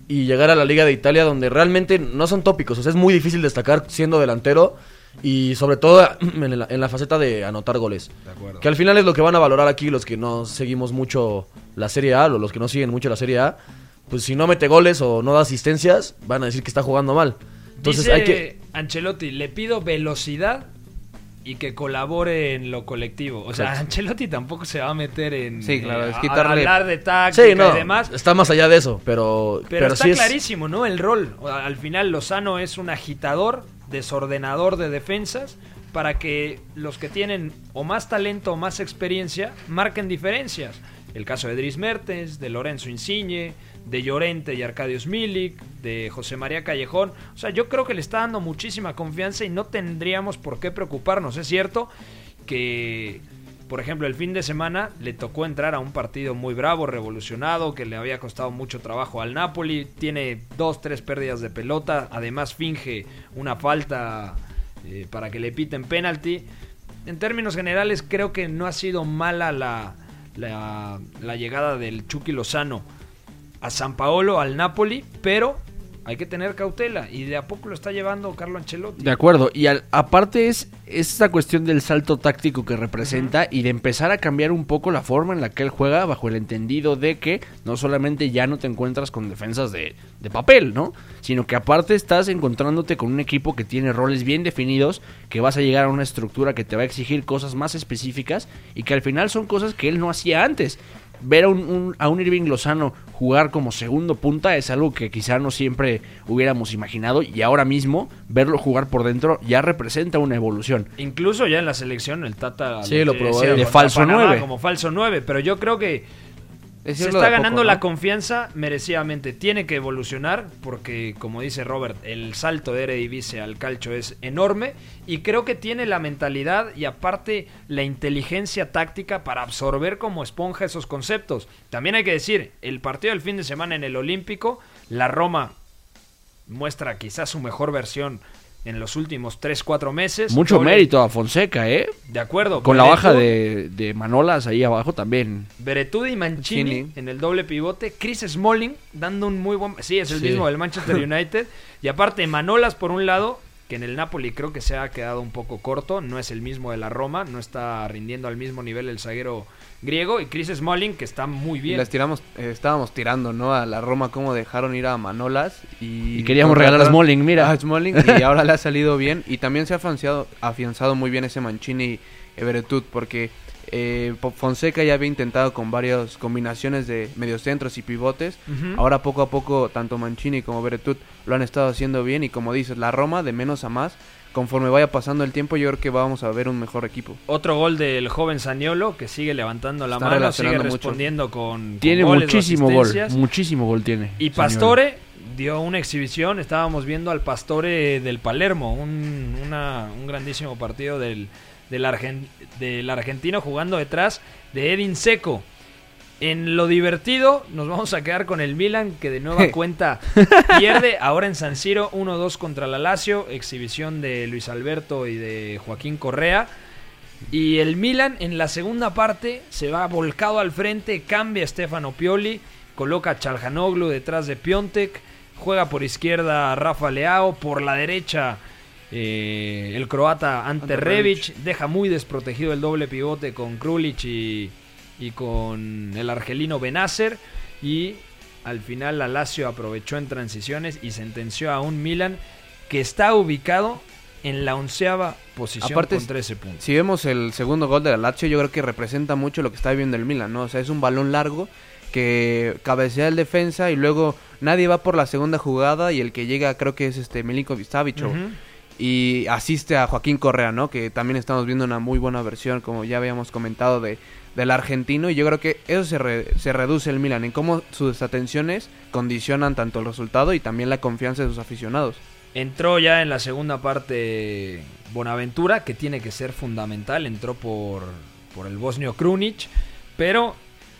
y llegar a la Liga de Italia donde realmente no son tópicos, o sea, es muy difícil destacar siendo delantero Y sobre todo en la, en la faceta de anotar goles. De. Que al final es lo que van a valorar aquí los que no seguimos mucho la Serie A o los que no siguen mucho la Serie A. Pues si no mete goles o no da asistencias, van a decir que está jugando mal. Entonces Dice hay que... Ancelotti, le pido velocidad y que colabore en lo colectivo. O sea, Exacto. Ancelotti tampoco se va a meter en Sí, claro, es a- a quitarle- hablar de táctica Sí, no, y demás. está más allá de eso, pero... Pero, está sí es- clarísimo, ¿no? El rol. Al final Lozano es un agitador, desordenador de defensas para que los que tienen o más talento o más experiencia marquen diferencias. El caso de Dries Mertens, de Lorenzo Insigne, de Llorente y Arcadius Milik, de José María Callejón. O sea, yo creo que le está dando muchísima confianza y no tendríamos por qué preocuparnos. Es cierto que por ejemplo, el fin de semana le tocó entrar a un partido muy bravo, revolucionado, que le había costado mucho trabajo al Napoli. Tiene dos, tres pérdidas de pelota. Además, finge una falta eh, para que le piten penalti. En términos generales, creo que no ha sido mala la, la, la llegada del Chucky Lozano a San Paolo, al Napoli, pero hay que tener cautela. Y de a poco lo está llevando Carlo Ancelotti. De acuerdo, y al- aparte es esta cuestión del salto táctico que representa y de empezar a cambiar un poco la forma en la que él juega bajo el entendido de que no solamente ya no te encuentras con defensas de, de papel, ¿no? Sino que aparte estás encontrándote con un equipo que tiene roles bien definidos, que vas a llegar a una estructura que te va a exigir cosas más específicas y que al final son cosas que él no hacía antes ver a un, un- a un Irving Lozano jugar como segundo punta es algo que quizá no siempre hubiéramos imaginado y ahora mismo verlo jugar por dentro ya representa una evolución. Incluso ya en la selección el Tata Sí, lo probó de falso Panamá como falso 9, pero yo creo que se está poco, ganando ¿no? la confianza merecidamente. Tiene que evolucionar porque, como dice Robert, el salto de Eredivisie al calcio es enorme y creo que tiene la mentalidad y aparte la inteligencia táctica para absorber como esponja esos conceptos. También hay que decir, el partido del fin de semana en el Olímpico, la Roma muestra quizás su mejor versión en los últimos 3-4 meses. Mucho mérito a Fonseca, ¿eh? De acuerdo. Con la baja de, de Manolas ahí abajo también. Beretude y Mancini en el doble pivote. Chris Smalling dando un muy buen... Sí, es el Sí. mismo del Manchester United. y aparte Manolas por un lado, que en el Napoli creo que se ha quedado un poco corto. No es el mismo de la Roma. No está rindiendo al mismo nivel el zaguero griego. Y Chris Smalling que está muy bien. Les tiramos, eh, estábamos tirando, ¿no? A la Roma cómo dejaron ir a Manolas y... Y queríamos regalar a Smalling, mira. A Smalling y ahora le ha salido bien y también se ha afianzado, afianzado muy bien ese Mancini Everetut porque eh, Fonseca ya había intentado con varias combinaciones de mediocentros y pivotes. Ahora poco a poco tanto Mancini como Beretut lo han estado haciendo bien y como dices, la Roma de menos a más, conforme vaya pasando el tiempo yo creo que vamos a ver un mejor equipo. Otro gol del joven Saniolo que sigue levantando la Está mano, sigue mucho. respondiendo con, con Tiene goles muchísimo gol, muchísimo gol tiene. Y. Pastore dio una exhibición, estábamos viendo al Pastore del Palermo, un, una- un grandísimo partido del, del, argen- del argentino jugando detrás de Edin Seco. En lo divertido, nos vamos a quedar con el Milan, que de nueva cuenta pierde ahora en San Siro 1-2 contra la Lazio, exhibición de Luis Alberto y de Joaquín Correa. Y el Milan en la segunda parte se va volcado al frente, cambia a Stefano Pioli, coloca a Chalhanoglu detrás de Piontek, juega por izquierda a Rafa Leao, por la derecha eh, el croata Ante Ante Rebic, deja muy desprotegido el doble pivote con Krulic y, y con el argelino Benacer y al final la Lazio aprovechó en transiciones y sentenció a un Milan que está ubicado en la onceava posición Aparte, con 13 puntos. si vemos el segundo gol de la Lazio, yo creo que representa mucho lo que está viviendo el Milan, ¿no? O sea, es un balón largo que cabecea el defensa y luego nadie va por la segunda jugada y el que llega creo que es este Milinkovic Savic y asiste a Joaquín Correa, ¿no? Que también estamos viendo una muy buena versión, como ya habíamos comentado, de del argentino y yo creo que eso se, re- se reduce el Milan en cómo sus atenciones condicionan tanto el resultado y también la confianza de sus aficionados. Entró ya en la segunda parte Bonaventura, que tiene que ser fundamental. Entró por, por el bosnio Krunic, pero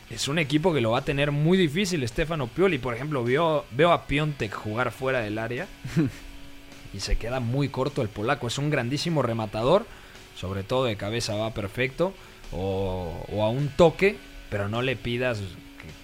es un equipo que lo va a tener muy difícil. Stefano Pioli, por ejemplo, veo a Piontek jugar fuera del área y se queda muy corto el polaco. Es un grandísimo rematador, sobre todo de cabeza va perfecto, o, a un toque, pero no le pidas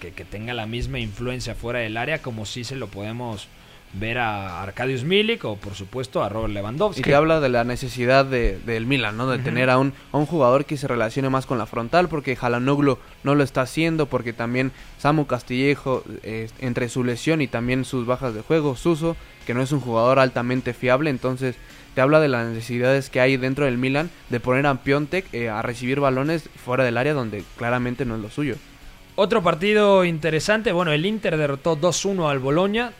que tenga la misma influencia fuera del área como si se lo podemos ver a Arkadiusz Milik o por supuesto a Robert Lewandowski. Y que habla de la necesidad de, del Milan, ¿no? De tener a un, a un jugador que se relacione más con la frontal, porque Jalanoglu no lo está haciendo, porque también Samu Castillejo, eh, entre su lesión y también sus bajas de juego, Suso, que no es un jugador altamente fiable, entonces te habla de las necesidades que hay dentro del Milan de poner a Piontek eh, a recibir balones fuera del área donde claramente no es lo suyo. Otro partido interesante, bueno, el Inter derrotó 2-1 al Boloña,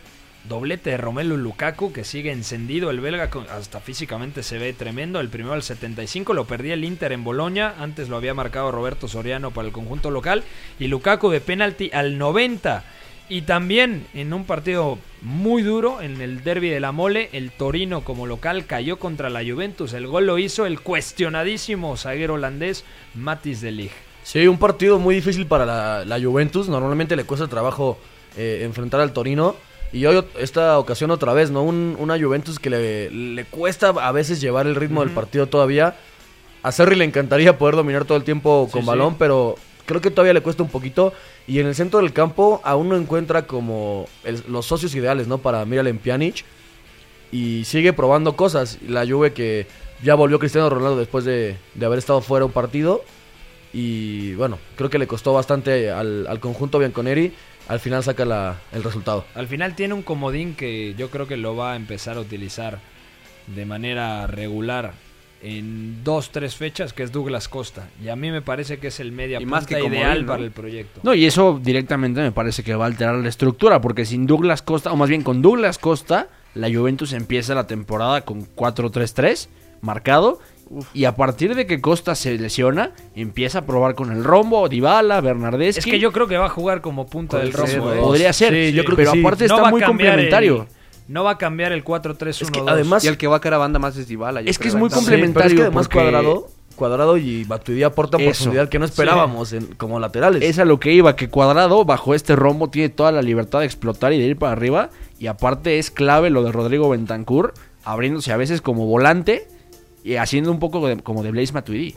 doblete de Romelu Lukaku que sigue encendido, el belga hasta físicamente se ve tremendo, el primero al 75 lo perdía el Inter en Boloña, antes lo había marcado Roberto Soriano para el conjunto local y Lukaku de penalti al 90 y también en un partido muy duro en el derby de la Mole, el Torino como local cayó contra la Juventus, el gol lo hizo el cuestionadísimo zaguero holandés Matis de Ligt. Sí, un partido muy difícil para la, la Juventus. Normalmente le cuesta trabajo eh, enfrentar al Torino. Y hoy, esta ocasión otra vez, ¿no? Un- una Juventus que le, le cuesta a veces llevar el ritmo del partido todavía. A Serri le encantaría poder dominar todo el tiempo con Sí, balón, sí. pero creo que todavía le cuesta un poquito. Y en el centro del campo aún no encuentra como el- los socios ideales, ¿no? Para Miralem Pjanic. Y sigue probando cosas. La Juve que ya volvió Cristiano Ronaldo después de, de haber estado fuera un partido. Y bueno, creo que le costó bastante al, al conjunto Bianconeri. Al final saca la- el resultado. Al final tiene un comodín que yo creo que lo va a empezar a utilizar de manera regular en dos, tres fechas, que es Douglas Costa. Y a mí me parece que es el media Y más que comodín, ideal ¿no? para el proyecto. No, y eso directamente me parece que va a alterar la estructura, porque sin Douglas Costa, o más bien con Douglas Costa, la Juventus empieza la temporada con 4-3-3 marcado. Y a partir de que Costa se lesiona, empieza a probar con el rombo, Dybala, Bernardeschi. Es que yo creo que va a jugar como punta del rombo. ¿eh? podría ser, Sí, yo creo que pero sí. aparte No está muy complementario. el- no va a cambiar el 4-3-1-2. Es que además- Y el que va a caer a banda más es Dybala. yo Es que creo, es muy complementario. pero es que además porque- Cuadrado, Cuadrado y Matuidi aportan Eso. profundidad que no esperábamos en- como laterales. Es a lo que iba, que Cuadrado bajo este rombo tiene toda la libertad de explotar y de ir para arriba. Y aparte es clave lo de Rodrigo Bentancur, abriéndose a veces como volante y haciendo un poco de- como de Blaise Matuidi.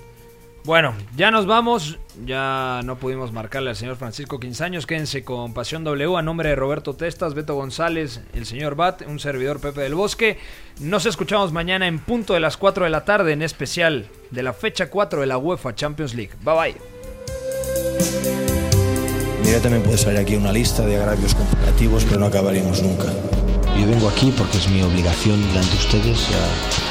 Bueno, ya nos vamos. Ya no pudimos marcarle al señor Francisco Quinzaños. Quédense con Pasión W a nombre de Roberto Testas, Beto González, el señor Bat, un servidor Pepe del Bosque. Nos escuchamos mañana en punto de las 4 de la tarde, en especial de la fecha 4 de la UEFA Champions League. Bye bye. Mira, también puede salir aquí una lista de agravios comparativos, pero no acabaríamos nunca. Yo vengo aquí porque es mi obligación delante de ustedes. ya